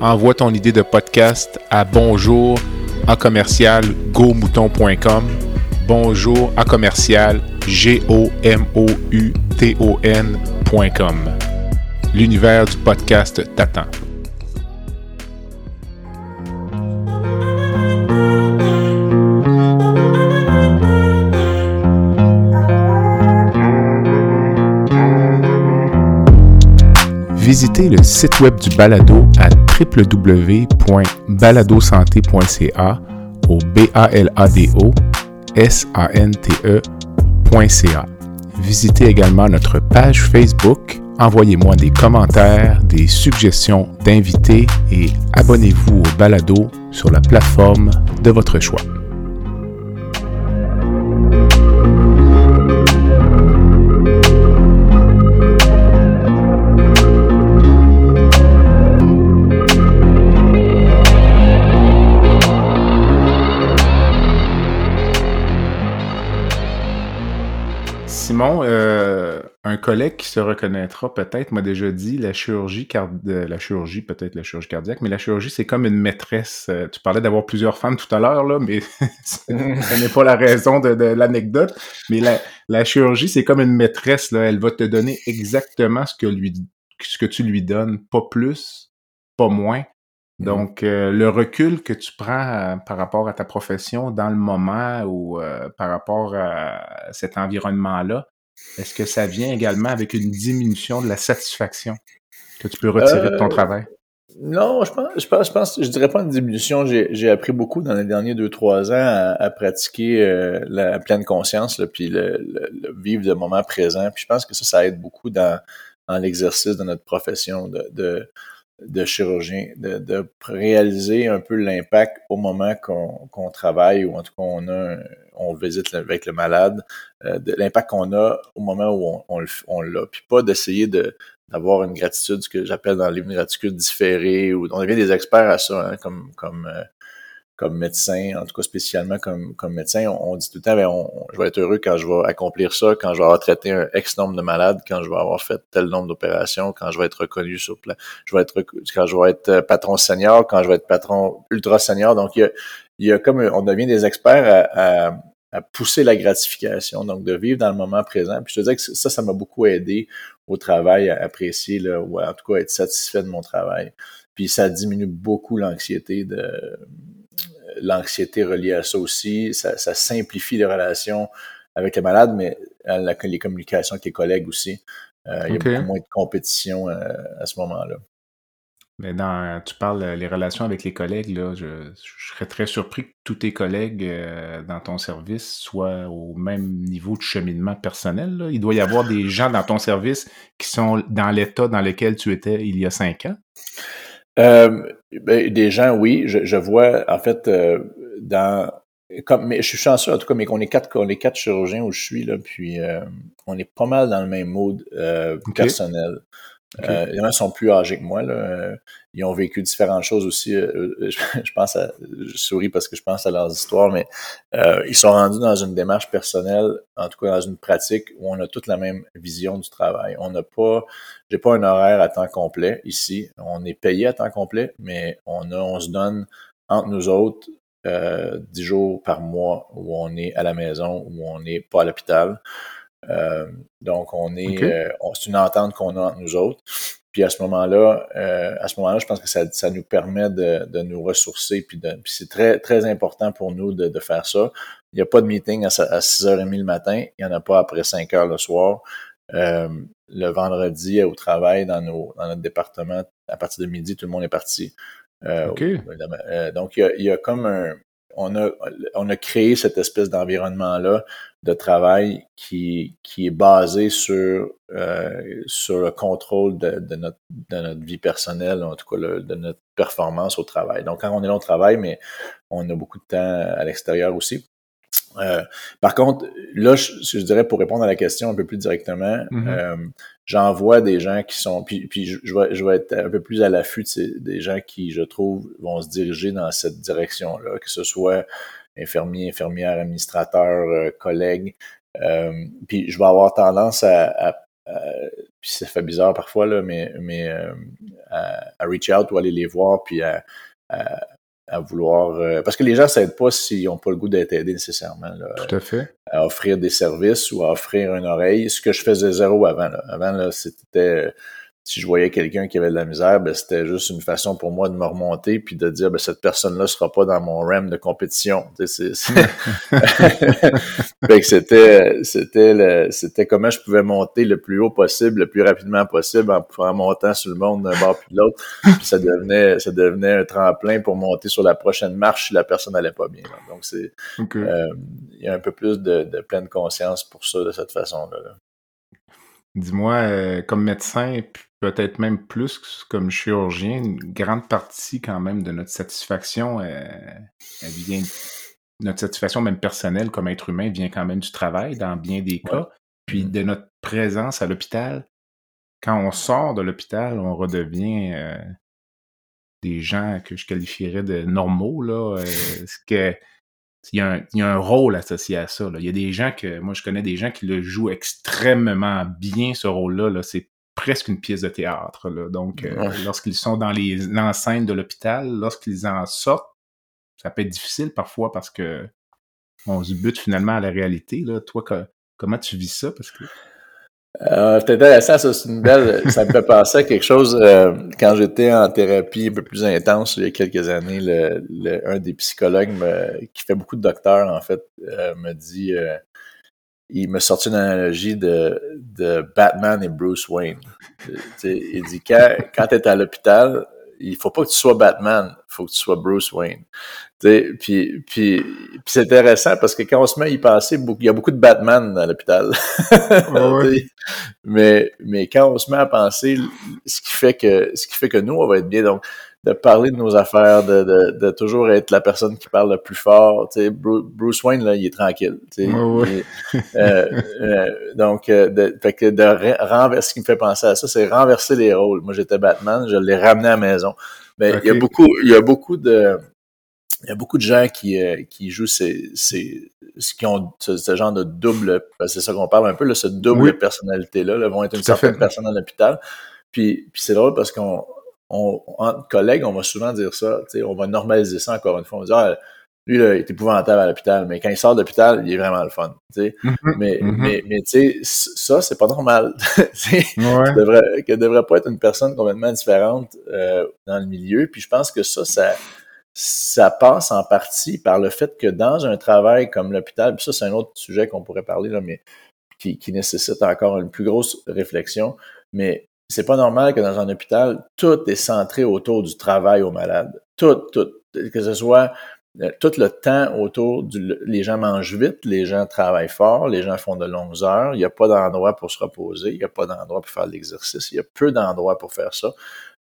Envoie ton idée de podcast à bonjour à commercial gomouton.com. Bonjour à commercial g o m o u t o n.com. L'univers du podcast t'attend. Visitez le site web du balado à www.baladosanté.ca au b a l a d o s a n t e.ca. Visitez également notre page Facebook, envoyez-moi des commentaires, des suggestions d'invités et abonnez-vous au balado sur la plateforme de votre choix. Simon, euh, un collègue qui se reconnaîtra peut-être m'a déjà dit la chirurgie la chirurgie, peut-être la chirurgie cardiaque, mais la chirurgie, c'est comme une maîtresse. Euh, tu parlais d'avoir plusieurs femmes tout à l'heure, là, mais (laughs) ce n'est pas la raison de, l'anecdote. Mais la, chirurgie, c'est comme une maîtresse, là. Elle va te donner exactement ce que lui ce que tu lui donnes, pas plus, pas moins. Donc, euh, le recul que tu prends par rapport à ta profession dans le moment ou par rapport à cet environnement-là, est-ce que ça vient également avec une diminution de la satisfaction que tu peux retirer de ton euh, travail? Non, je pense, je pense, je pense, je dirais pas une diminution. J'ai appris beaucoup dans les derniers deux, trois ans à, pratiquer euh, la pleine conscience, puis le, vivre le moment présent. Puis je pense que ça, ça aide beaucoup dans, dans l'exercice de notre profession de de chirurgien, de, de réaliser un peu l'impact au moment qu'on travaille ou en tout cas on a on visite avec le malade, euh, de l'impact qu'on a au moment où on, on, l'a. Puis pas d'essayer de d'avoir une gratitude, que j'appelle dans les gratitude différée, ou on devient des experts à ça, hein, comme comme euh, comme médecin, en tout cas spécialement comme, comme médecin, on, dit tout le temps, ben, on, je vais être heureux quand je vais accomplir ça, quand je vais avoir traité un X nombre de malades, quand je vais avoir fait tel nombre d'opérations, quand je vais être reconnu sur plan, je vais être quand je vais être euh, patron senior, quand je vais être patron ultra senior. Donc il y a, il y a comme on devient des experts à, à, pousser la gratification, donc de vivre dans le moment présent. Puis je te dis que ça, ça m'a beaucoup aidé au travail à apprécier là, ou en tout cas être satisfait de mon travail. Puis ça diminue beaucoup l'anxiété de l'anxiété reliée à ça aussi. Ça, simplifie les relations avec les malades, mais les communications avec les collègues aussi. Euh, il y a beaucoup moins de compétition euh, à ce moment-là. Mais dans, tu parles les relations avec les collègues, là, je, serais très surpris que tous tes collègues euh, dans ton service soient au même niveau de cheminement personnel. Il doit y avoir des gens dans ton service qui sont dans l'état dans lequel tu étais il y a cinq ans. Euh, ben, des gens, oui, je, je vois en fait euh, dans comme mais je suis chanceux en tout cas, mais qu'on est quatre, on est quatre chirurgiens où je suis là, puis euh, on est pas mal dans le même mode euh, personnel. Euh, il y en a sont plus âgés que moi. Là. Euh, ils ont vécu différentes choses aussi. Euh, (laughs) je, pense à, je souris parce que je pense à leurs histoires, mais ils sont rendus dans une démarche personnelle, en tout cas dans une pratique où on a toute la même vision du travail. On n'a pas, j'ai pas un horaire à temps complet ici. On est payé à temps complet, mais on a, on se donne entre nous autres dix jours par mois où on est à la maison, où on n'est pas à l'hôpital. Euh, donc, on est, euh, c'est une entente qu'on a entre nous autres. Puis à ce moment-là, euh, à ce moment-là, je pense que ça, ça nous permet de, de nous ressourcer. Puis, c'est très, très important pour nous de, de faire ça. Il n'y a pas de meeting à, à 6h30 le matin. Il n'y en a pas après 5 h le soir. Euh, le vendredi au travail dans, nos, dans notre département, à partir de midi, tout le monde est parti. Euh, donc, il y, a, il y a comme un, on a, on a créé cette espèce d'environnement-là de travail qui, est basé sur, euh, le contrôle de, de, notre, de notre vie personnelle, en tout cas de notre performance au travail. Donc, quand on est là au travail, mais on a beaucoup de temps à l'extérieur aussi. Euh, par contre, là, je, je, dirais pour répondre à la question un peu plus directement, mm-hmm. euh, j'en vois des gens qui sont, puis, puis je, je, vais, je vais être un peu plus à l'affût de des gens qui, je trouve, vont se diriger dans cette direction-là, que ce soit infirmiers, infirmières, administrateurs, euh, collègues. Euh, puis je vais avoir tendance à, à, puis ça fait bizarre parfois là, mais mais à, à, reach out ou aller les voir puis à, à vouloir. Euh, parce que les gens ne s'aident pas s'ils n'ont pas le goût d'être aidés nécessairement. Tout à fait. À offrir des services ou à offrir une oreille. Ce que je faisais zéro avant. Là. Avant, là, c'était si je voyais quelqu'un qui avait de la misère, ben, c'était juste une façon pour moi de me remonter puis de dire ben, cette personne-là sera pas dans mon RAM de compétition. (laughs) c'était c'était c'était comment je pouvais monter le plus haut possible, le plus rapidement possible en, en montant sur le monde d'un bord puis de l'autre. Puis ça devenait ça devenait un tremplin pour monter sur la prochaine marche si la personne n'allait pas bien. Donc c'est euh, il y a un peu plus de, de pleine conscience pour ça de cette façon-là. là Dis-moi, euh, comme médecin, peut-être même plus comme chirurgien, une grande partie quand même de notre satisfaction, euh, elle vient, notre satisfaction même personnelle comme être humain vient quand même du travail dans bien des cas, puis mmh. de notre présence à l'hôpital. Quand on sort de l'hôpital, on redevient euh, des gens que je qualifierais de normaux, là, (laughs) ce que il y, a un, il y, a un, rôle associé à ça. Là. Il y a des gens que, moi je connais des gens qui le jouent extrêmement bien, ce rôle-là. -là, c'est presque une pièce de théâtre. Là. Donc, euh, lorsqu'ils sont dans l'enceinte de l'hôpital, lorsqu'ils en sortent, ça peut être difficile parfois parce que on se bute finalement à la réalité. Là. Toi, que, comment tu vis ça? Parce que... Euh, c'est intéressant, ça, c'est une belle. ça me fait penser à quelque chose. Euh, quand j'étais en thérapie un peu plus intense il y a quelques années, le, un des psychologues qui fait beaucoup de docteurs, en fait, euh, me dit euh, il me sorti une analogie de, de Batman et Bruce Wayne. il dit quand, quand tu es à l'hôpital, il faut pas que tu sois Batman, il faut que tu sois Bruce Wayne. Puis, puis, puis c'est intéressant parce que quand on se met à y passer, il y a beaucoup de Batman dans l'hôpital. (laughs) mais, mais quand on se met à penser, ce qui fait que ce qui fait que nous, on va être bien. Donc, de parler de nos affaires, de, de, de, toujours être la personne qui parle le plus fort. Tu sais, Bruce Wayne, là, il est tranquille. Tu sais, euh, euh, donc, euh, de, fait que de renverser, ce qui me fait penser à ça, c'est renverser les rôles. Moi, j'étais Batman, je l'ai ramené à la maison. Mais il y a beaucoup, il y a beaucoup de, il y a beaucoup de gens qui, qui jouent ces, ces, qui ont ce, genre de double, c'est ça qu'on parle un peu, là, ce double personnalité-là, là, vont être une certaine personne à l'hôpital. Puis, puis c'est drôle parce qu'on on, entre collègues, on va souvent dire ça, on va normaliser ça encore une fois. On va dire, ah, lui, là, il est épouvantable à l'hôpital, mais quand il sort de l'hôpital, il est vraiment le fun. Mm-hmm. mais, mm-hmm. mais, mais tu sais, ça, c'est pas normal. (laughs) ouais. que, devrait, que devrait pas être une personne complètement différente euh, dans le milieu. Puis je pense que ça, ça, ça passe en partie par le fait que dans un travail comme l'hôpital, puis ça, c'est un autre sujet qu'on pourrait parler, là, mais qui, qui nécessite encore une plus grosse réflexion. Mais c'est pas normal que dans un hôpital, tout est centré autour du travail aux malades. Tout, tout. Que ce soit euh, tout le temps autour du... Les gens mangent vite, les gens travaillent fort, les gens font de longues heures. Il n'y a pas d'endroit pour se reposer, il n'y a pas d'endroit pour faire l'exercice. Il y a peu d'endroits pour faire ça.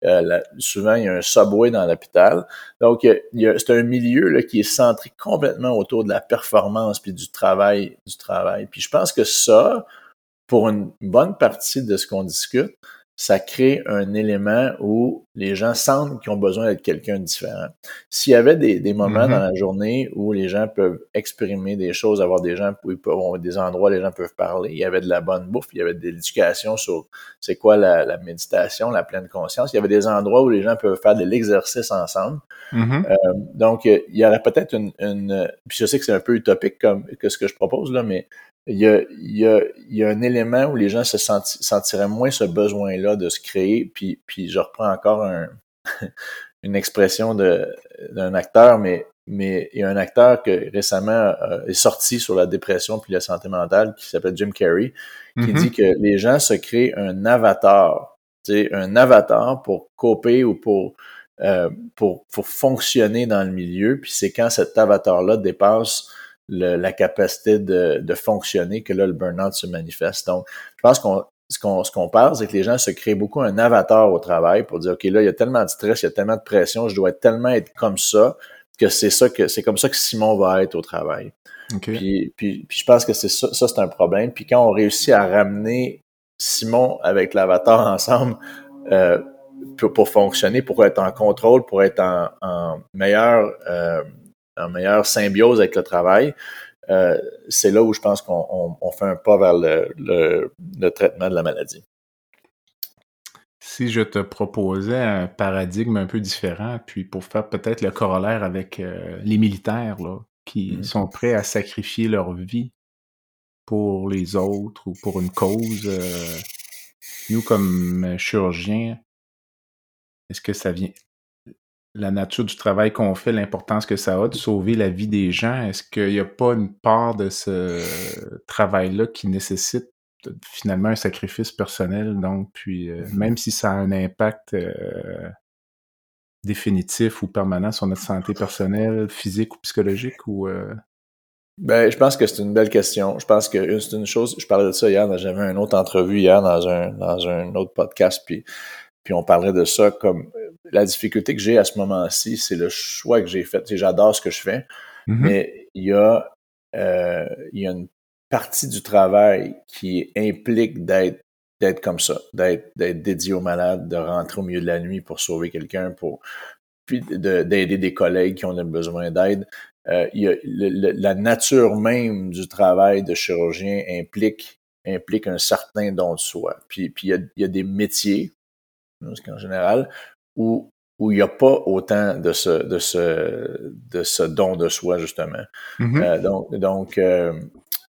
Euh, souvent, il y a un subway dans l'hôpital. Donc, c'est un milieu là, qui est centré complètement autour de la performance puis du travail, du travail. Puis je pense que ça, pour une bonne partie de ce qu'on discute, ça crée un élément où les gens sentent qu'ils ont besoin d'être quelqu'un de différent. S'il y avait des, des moments mm-hmm. dans la journée où les gens peuvent exprimer des choses, avoir des gens où ils peuvent, des endroits où les gens peuvent parler, il y avait de la bonne bouffe, il y avait de l'éducation sur c'est quoi la, la, méditation, la pleine conscience, il y avait des endroits où les gens peuvent faire de l'exercice ensemble. Mm-hmm. euh, donc, il y aurait peut-être une, une, puis je sais que c'est un peu utopique comme que ce que je propose là, mais il y, a, il, y a, il y a un élément où les gens se sentiraient moins ce besoin-là de se créer. Puis, puis je reprends encore un, (laughs) une expression d'un acteur, mais, mais il y a un acteur qui récemment euh, est sorti sur la dépression puis la santé mentale qui s'appelle Jim Carrey, qui mm-hmm. dit que les gens se créent un avatar, un avatar pour coper ou pour, euh, pour, pour fonctionner dans le milieu. Puis c'est quand cet avatar-là dépasse la capacité de, de, fonctionner que là, le burn-out se manifeste. Donc, je pense qu'on ce qu'on ce qu'on parle, c'est que les gens se créent beaucoup un avatar au travail pour dire OK, là, il y a tellement de stress, il y a tellement de pression, je dois tellement être comme ça que c'est ça que c'est comme ça que Simon va être au travail. Puis, puis, puis, je pense que c'est ça, ça c'est un problème. Puis quand on réussit à ramener Simon avec l'avatar (laughs) ensemble euh, pour, pour, fonctionner, pour être en contrôle, pour être en, en meilleur euh, meilleure symbiose avec le travail, euh, c'est là où je pense qu'on fait un pas vers le, traitement de la maladie. Si je te proposais un paradigme un peu différent, puis pour faire peut-être le corollaire avec euh, les militaires qui mm. sont prêts à sacrifier leur vie pour les autres ou pour une cause, euh, nous comme chirurgiens, est-ce que ça vient la nature du travail qu'on fait, l'importance que ça a de sauver la vie des gens, est-ce qu'il n'y a pas une part de ce travail-là qui nécessite finalement un sacrifice personnel, donc, puis euh, même si ça a un impact euh, définitif ou permanent sur notre santé personnelle, physique ou psychologique, ou... Euh? Ben, je pense que c'est une belle question. Je pense que c'est une chose, je parlais de ça hier, j'avais une autre entrevue hier dans un, dans un autre podcast, puis, puis on parlait de ça comme la difficulté que j'ai à ce moment-ci, c'est le choix que j'ai fait. J'adore ce que je fais, mm-hmm. mais il y a euh, il y a une partie du travail qui implique d'être d'être comme ça, d'être d'être dédié aux malades, de rentrer au milieu de la nuit pour sauver quelqu'un, pour puis d'aider des collègues qui ont besoin d'aide. la nature même du travail de chirurgien implique implique un certain don de soi. Puis, puis il, y a, des métiers, en général, où où il n'y a pas autant de ce, de ce, de ce don de soi, justement. Mm-hmm. donc, donc,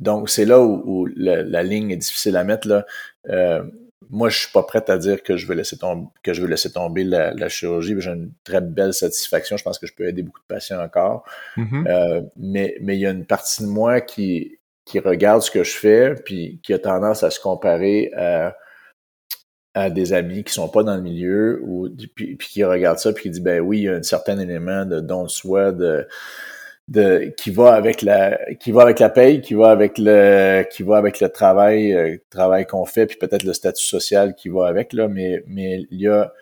donc c'est là où, la, ligne est difficile à mettre. Là. Euh, moi, je suis pas prête à dire que je vais laisser tomber, que je vais laisser tomber la, chirurgie. J'ai une très belle satisfaction. Je pense que je peux aider beaucoup de patients encore. Mm-hmm. Euh, mais, mais il y a une partie de moi qui, qui regarde ce que je fais, puis qui a tendance à se comparer à, à des amis qui sont pas dans le milieu, ou puis, qui regarde ça, puis qui dit ben oui, il y a un certain élément de don de soi, de de qui va avec la qui va avec la paye, qui va avec le qui va avec le travail euh, travail qu'on fait puis peut-être le statut social qui va avec là mais mais il y a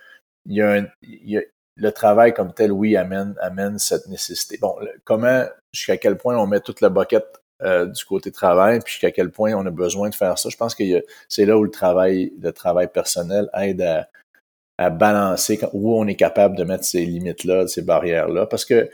il y a, un, il y a le travail comme tel oui amène amène cette nécessité. Bon, comment jusqu'à quel point on met toute la boquette euh, du côté travail puis jusqu'à quel point on a besoin de faire ça. Je pense que c'est là où le travail le travail personnel aide à à balancer où on est capable de mettre ces limites là, ces barrières là parce que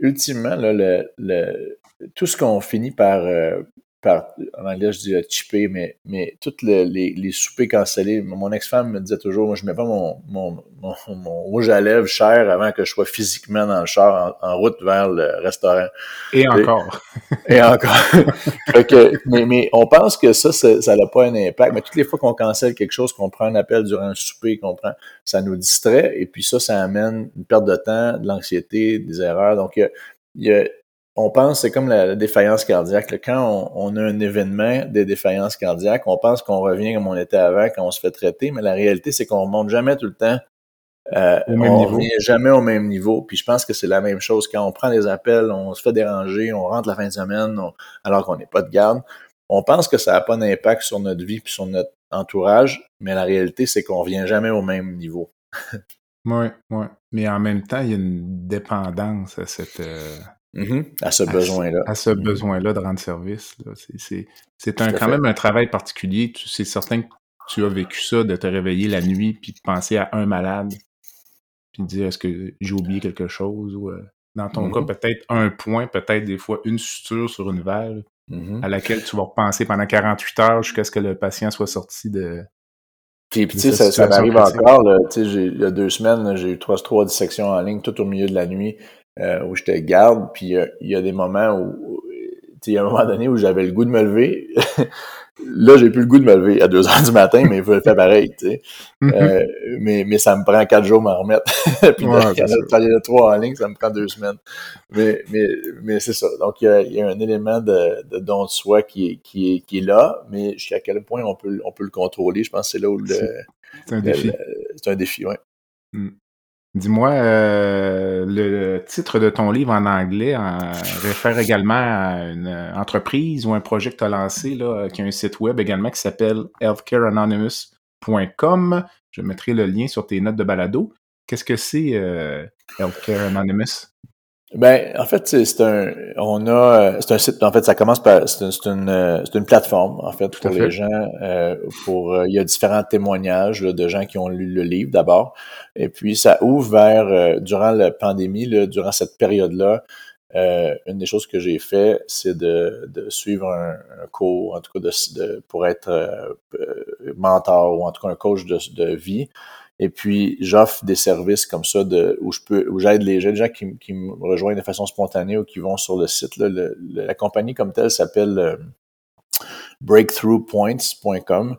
ultimement, là, le, le, tout ce qu'on finit par, euh, par, en anglais, je dis euh, chipper, mais, mais toutes les, les, soupers cancellés, mon ex-femme me disait toujours, moi, je mets pas mon, mon, mon, mon, rouge à lèvres cher avant que je sois physiquement dans le char en, route vers le restaurant. Et encore. Et, encore. (laughs) (laughs) mais, mais on pense que ça, ça n'a pas un impact. Mais toutes les fois qu'on cancelle quelque chose, qu'on prend un appel durant un souper, qu'on prend, ça nous distrait. Et puis ça, ça amène une perte de temps, de l'anxiété, des erreurs. Donc, il y a on pense, c'est comme la, défaillance cardiaque. Quand on, a un événement de défaillance cardiaque, on pense qu'on revient comme on était avant quand on se fait traiter, mais la réalité, c'est qu'on remonte jamais tout le temps. Euh, on revient jamais au même niveau. Puis je pense que c'est la même chose. Quand on prend des appels, on se fait déranger, on rentre la fin de semaine alors qu'on n'est pas de garde. On pense que ça n'a pas d'impact sur notre vie puis sur notre entourage, mais la réalité, c'est qu'on revient jamais au même niveau. (laughs) oui, oui. Mais en même temps, il y a une dépendance à cette, euh, Mm-hmm. À ce besoin-là. À ce besoin-là de rendre service. C'est quand même un travail particulier. C'est certain que tu as vécu ça, de te réveiller la nuit puis de penser à un malade, puis de dire est-ce que j'ai oublié quelque chose ou euh, dans ton cas, mm-hmm. peut-être un point, peut-être des fois une suture sur une valve mm-hmm. à laquelle tu vas repenser pendant 48 heures jusqu'à ce que le patient soit sorti de. Puis, tu sais, ça, m'arrive encore. il y a deux semaines, j'ai eu trois, trois dissections en ligne tout au milieu de la nuit euh, où j'étais garde, puis euh, il y a des moments où, il y a un moment donné où j'avais le goût de me lever. (laughs) là, j'ai plus le goût de me lever à 2 heures du matin, mais je le fais pareil, tu sais. Mm-hmm. euh, mais, mais ça me prend quatre jours m'en remettre. (laughs) puis ouais, quand je trois en ligne, ça me prend deux semaines. Mais, mais, mais c'est ça. Donc, il y, a, il y, a, un élément de, de don de soi qui est, qui est, qui est là, mais jusqu'à quel point on peut, on peut le contrôler, je pense que c'est là où le... C'est un défi. C'est un défi, oui. Mm. Dis-moi, euh, le titre de ton livre en anglais réfère également à une entreprise ou un projet que tu as lancé, là, qui a un site web également qui s'appelle healthcareanonymous.com. Je mettrai le lien sur tes notes de balado. Qu'est-ce que c'est euh, Healthcare Anonymous? Ben, en fait, c'est un, on a, c'est un site. En fait, ça commence par, c'est une, c'est une, plateforme en fait pour les gens. Euh, pour, euh, il y a différents témoignages de gens qui ont lu le livre d'abord, et puis ça ouvre vers euh, durant la pandémie, là, durant cette période-là. une des choses que j'ai fait, c'est de, de, suivre un, cours, en tout cas de, de pour être mentor ou en tout cas un coach de, de vie et puis, j'offre des services comme ça où je peux, où j'aide les gens qui, qui, me rejoignent de façon spontanée ou qui vont sur le site. La compagnie comme telle s'appelle euh, breakthroughpoints.com.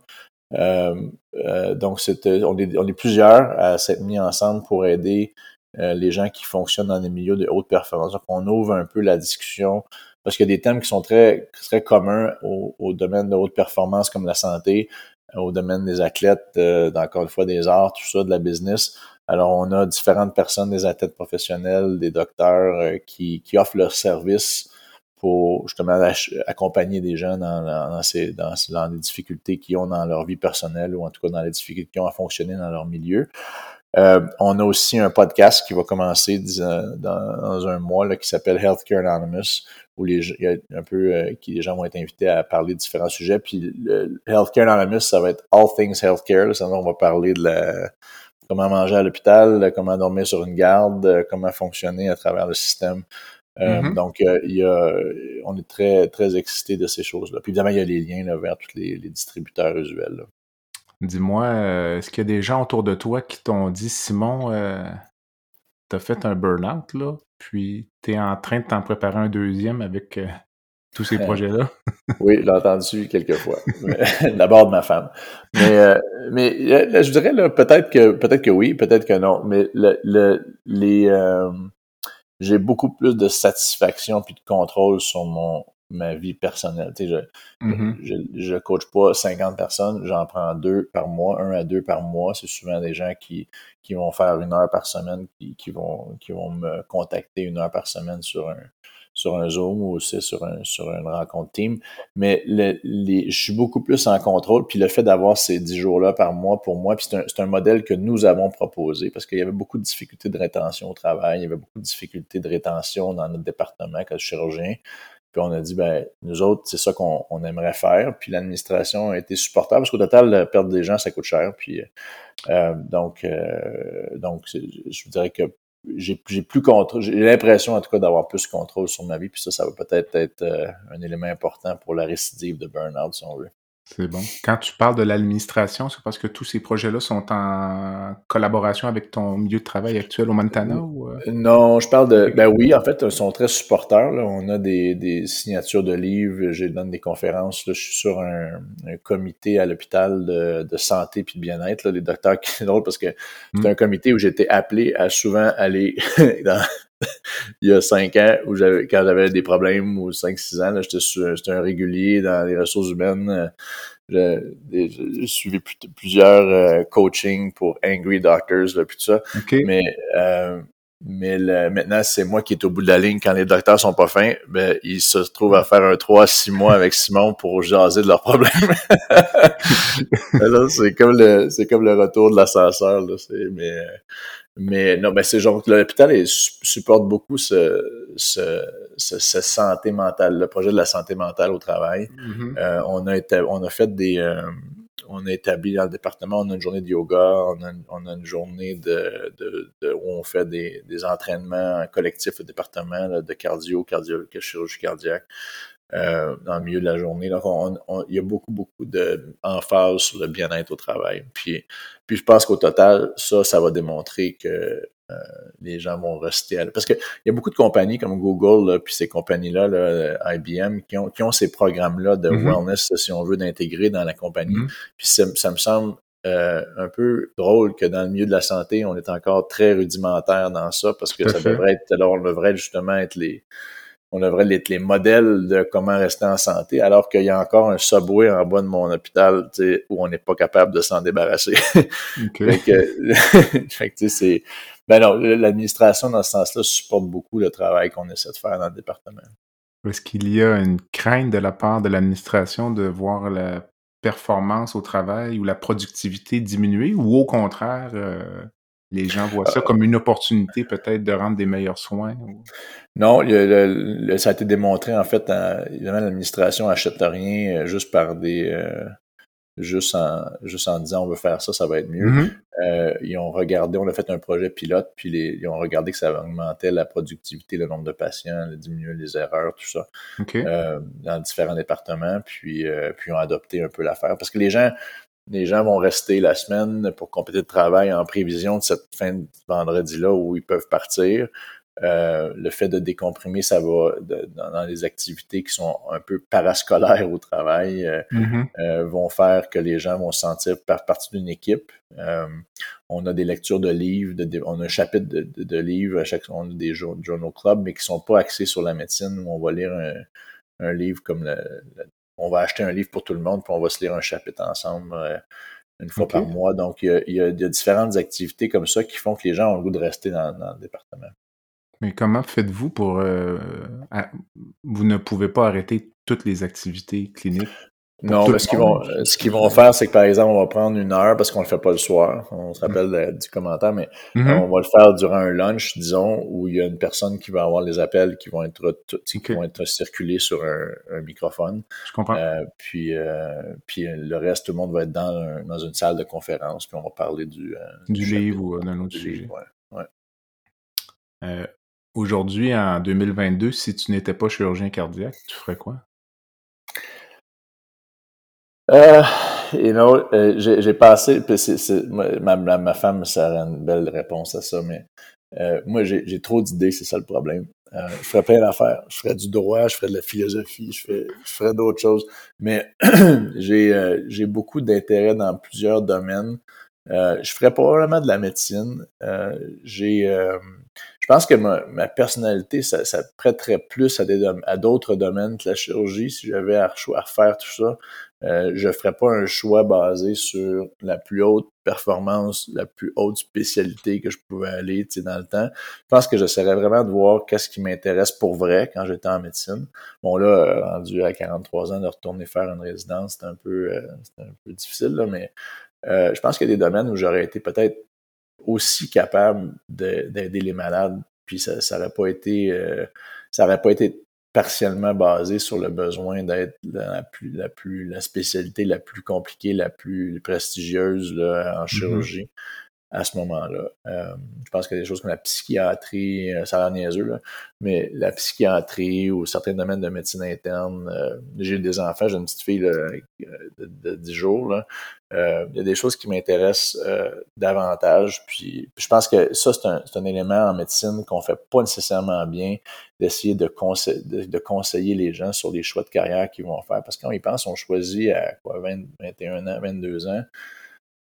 Euh, euh, donc, on, est, on est plusieurs à s'être mis ensemble pour aider les gens qui fonctionnent dans des milieux de haute performance. Donc, on ouvre un peu la discussion parce qu'il y a des thèmes qui sont très, très communs au domaine de haute performance comme la santé, au domaine des athlètes, euh, encore une fois des arts, tout ça, de la business. Alors, on a différentes personnes, des athlètes professionnels, des docteurs euh, qui, qui offrent leurs services pour justement accompagner des gens dans, dans, ces, dans, dans les difficultés qu'ils ont dans leur vie personnelle ou en tout cas dans les difficultés qu'ils ont à fonctionner dans leur milieu. Euh, on a aussi un podcast qui va commencer dans, dans un mois là, qui s'appelle Healthcare Anonymous, où les, il y a un peu euh, qui les gens vont être invités à parler de différents sujets. Puis le Healthcare Anonymous, ça va être All Things Healthcare. Là, on va parler de la, comment manger à l'hôpital, comment dormir sur une garde, comment fonctionner à travers le système Mm-hmm. Donc, il y a, on est très, très excités de ces choses-là. Puis évidemment, il y a les liens vers tous les, distributeurs usuels. Dis-moi, est-ce qu'il y a des gens autour de toi qui t'ont dit, Simon, tu as fait un burn-out, là, puis tu es en train de t'en préparer un deuxième avec tous ces (laughs) projets-là? oui, j'ai entendu quelques fois. (laughs) D'abord de ma femme. Mais, euh, mais je dirais peut-être que peut-être que oui, peut-être que non. Mais le, les euh, j'ai beaucoup plus de satisfaction puis de contrôle sur mon ma vie personnelle. Tu sais, je, mm-hmm. je, je, coach pas 50 personnes, j'en prends deux par mois, un à deux par mois. C'est souvent des gens qui, qui vont faire une heure par semaine, qui, qui, vont, qui vont me contacter une heure par semaine sur un, sur un Zoom ou aussi sur, un, sur une rencontre team. Mais le, les, je suis beaucoup plus en contrôle. Puis le fait d'avoir ces dix jours-là par mois pour moi, puis c'est un, un, modèle que nous avons proposé parce qu'il y avait beaucoup de difficultés de rétention au travail, il y avait beaucoup de difficultés de rétention dans notre département comme chirurgien. Puis on a dit, ben, nous autres, c'est ça qu'on aimerait faire. Puis l'administration a été supportable parce qu'au total, perdre des gens, ça coûte cher. Puis euh, donc, euh, donc, je dirais que j'ai plus contrôle. J'ai l'impression, en tout cas, d'avoir plus de contrôle sur ma vie. Puis ça, ça va peut-être être, euh, un élément important pour la récidive de burn-out, si on veut. C'est bon. Quand tu parles de l'administration, c'est parce que tous ces projets-là sont en collaboration avec ton milieu de travail actuel au Montana? Ou... Euh? Non, je parle de... Ben oui, en fait, ils sont très supporters. On a des, signatures de livres, je donne des conférences. Je suis sur un, comité à l'hôpital de, santé puis de bien-être. Les docteurs, c'est drôle parce que c'est hmm. un comité où j'étais appelé à souvent aller (laughs) dans, il y a cinq ans, où j'avais, quand j'avais des problèmes, ou cinq, six ans, j'étais, un régulier dans les ressources humaines. J'ai suivi plusieurs euh, coachings pour Angry Doctors, là, puis tout ça. Mais, euh, mais maintenant, c'est moi qui est au bout de la ligne. Quand les docteurs sont pas fins, ben, ils se trouvent à faire un 3 six mois avec Simon pour jaser de leurs problèmes. (laughs) c'est comme le, c'est comme le retour de l'ascenseur, mais, mais non, mais c'est genre que l'hôpital supporte beaucoup ce, ce, ce, santé mentale, le projet de la santé mentale au travail. Mm-hmm. euh, on, a été, on a fait des. Euh, on a établi dans le département, on a une journée de yoga, on a, une journée où on fait des, entraînements collectifs au département de cardio, cardio, chirurgie cardiaque. Euh, dans le milieu de la journée. Il y a beaucoup, beaucoup d'emphase sur le bien-être au travail. Puis, je pense qu'au total, ça, ça va démontrer que les gens vont rester à Parce qu'il y a beaucoup de compagnies comme Google, puis ces compagnies-là, IBM, qui ont, qui ont ces programmes-là de mm-hmm. wellness, si on veut, d'intégrer dans la compagnie. Mm-hmm. Puis ça, ça, me semble euh, un peu drôle que dans le milieu de la santé, on est encore très rudimentaire dans ça, parce que ça devrait être, alors on devrait justement être les on devrait être les modèles de comment rester en santé, alors qu'il y a encore un subway en bas de mon hôpital où on n'est pas capable de s'en débarrasser. (laughs) fait que, (laughs) c'est. Ben non, l'administration, dans ce sens-là, supporte beaucoup le travail qu'on essaie de faire dans le département. Est-ce qu'il y a une crainte de la part de l'administration de voir la performance au travail ou la productivité diminuer ou au contraire, euh, les gens voient ça comme une opportunité peut-être de rendre des meilleurs soins? Non, ça a été démontré en fait. évidemment, l'administration n'achète rien euh, juste par des, euh, juste en juste en disant on veut faire ça, ça va être mieux. Mm-hmm. Euh, ils ont regardé, on a fait un projet pilote, puis ils ont regardé que ça augmentait la productivité, le nombre de patients, diminuer les erreurs, tout ça, dans différents départements, puis puis ils ont adopté un peu l'affaire parce que les gens les gens vont rester la semaine pour compléter le travail en prévision de cette fin de vendredi-là où ils peuvent partir. Euh, le fait de décomprimer, ça va dans, les activités qui sont un peu parascolaires au travail, euh, mm-hmm. euh, vont faire que les gens vont se sentir par partie d'une équipe. on a des lectures de livres, on a un chapitre de, livres, à chaque on a des journal club, mais qui sont pas axés sur la médecine, où on va lire un, livre comme le, on va acheter un livre pour tout le monde, puis on va se lire un chapitre ensemble euh, une fois par mois. Donc, il y, a, différentes activités comme ça qui font que les gens ont le goût de rester dans, le département. Mais comment faites-vous pour... Euh, vous ne pouvez pas arrêter toutes les activités cliniques? Non, ce qu'ils vont, ce qu'ils vont faire, c'est que par exemple, on va prendre une heure parce qu'on le fait pas le soir. On se rappelle du commentaire, mais mm-hmm. on va le faire durant un lunch, disons, où il y a une personne qui va avoir les appels qui vont être qui vont être circulés sur un, microphone. Je comprends. Euh, puis, euh, puis le reste, tout le monde va être dans, dans une salle de conférence, puis on va parler du euh, du, livre ou d'un autre sujet. ouais. ouais. Aujourd'hui, en 2022, si tu n'étais pas chirurgien cardiaque, tu ferais quoi? Euh, you know, euh, j'ai passé, ma, ma, femme, ça a une belle réponse à ça, mais euh, moi, j'ai trop d'idées, c'est ça le problème. Euh, je ferais plein d'affaires. Je ferais du droit, je ferais de la philosophie, je, fais, je ferais d'autres choses. Mais (clears throat) j'ai euh, j'ai beaucoup d'intérêt dans plusieurs domaines. Euh, je ferais probablement de la médecine. J'ai je pense que ma, ma personnalité, ça, ça, prêterait plus à, des, à d'autres domaines que la chirurgie. Si j'avais à, à refaire tout ça, euh, je ferais pas un choix basé sur la plus haute performance, la plus haute spécialité que je pouvais aller dans le temps. Je pense que j'essaierais vraiment de voir qu'est-ce qui m'intéresse pour vrai quand j'étais en médecine. Bon là, rendu à 43 ans, de retourner faire une résidence, c'est un peu, euh, un peu difficile, là, mais euh, je pense qu'il y a des domaines où j'aurais été peut-être aussi capable d'aider les malades, puis ça n'aurait pas été euh, ça aurait pas été partiellement basé sur le besoin d'être la plus, la plus la spécialité la plus compliquée, la plus prestigieuse là, en mm-hmm. chirurgie à ce moment-là. Euh, je pense y a des choses comme la psychiatrie, euh, ça a l'air niaiseux, là, mais la psychiatrie ou certains domaines de médecine interne. Euh, j'ai des enfants, j'ai une petite fille de, de, 10 jours. Là. il y a des choses qui m'intéressent davantage. Puis, je pense que ça, c'est un, élément en médecine qu'on fait pas nécessairement bien, d'essayer de, de, conseiller les gens sur les choix de carrière qu'ils vont faire. Parce que quand ils pensent, on choisit à quoi, 20, 21 ans, 22 ans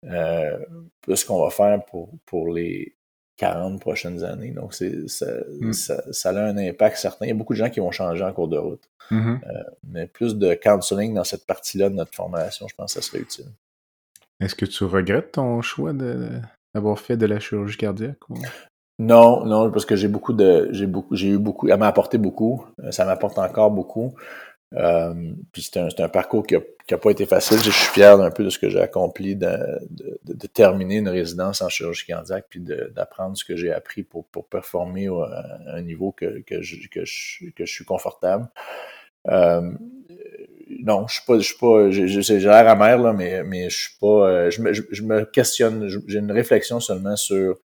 euh, ce qu'on va faire pour, pour les 40 prochaines années. Donc, c'est, ça, mm. ça, ça, a un impact certain. Il y a beaucoup de gens qui vont changer en cours de route. Mm-hmm. Euh, mais plus de counseling dans cette partie-là de notre formation, je pense que ça serait utile. Est-ce que tu regrettes ton choix d'avoir fait de la chirurgie cardiaque? Non, non, parce que j'ai beaucoup de. J'ai beaucoup. J'ai eu beaucoup. Elle m'a apporté beaucoup. Euh, ça m'apporte encore beaucoup. Euh, puis c'est un, un, parcours qui n'a pas été facile. Je suis fier d'un peu de ce que j'ai accompli, de, de, de, terminer une résidence en chirurgie cardiaque, puis d'apprendre ce que j'ai appris pour, pour performer à un niveau que, que, je, que je suis confortable. Euh, non, je suis pas, je suis pas, j'ai l'air amer là, mais mais je suis pas, euh, je me, je me questionne, j'ai une réflexion seulement sur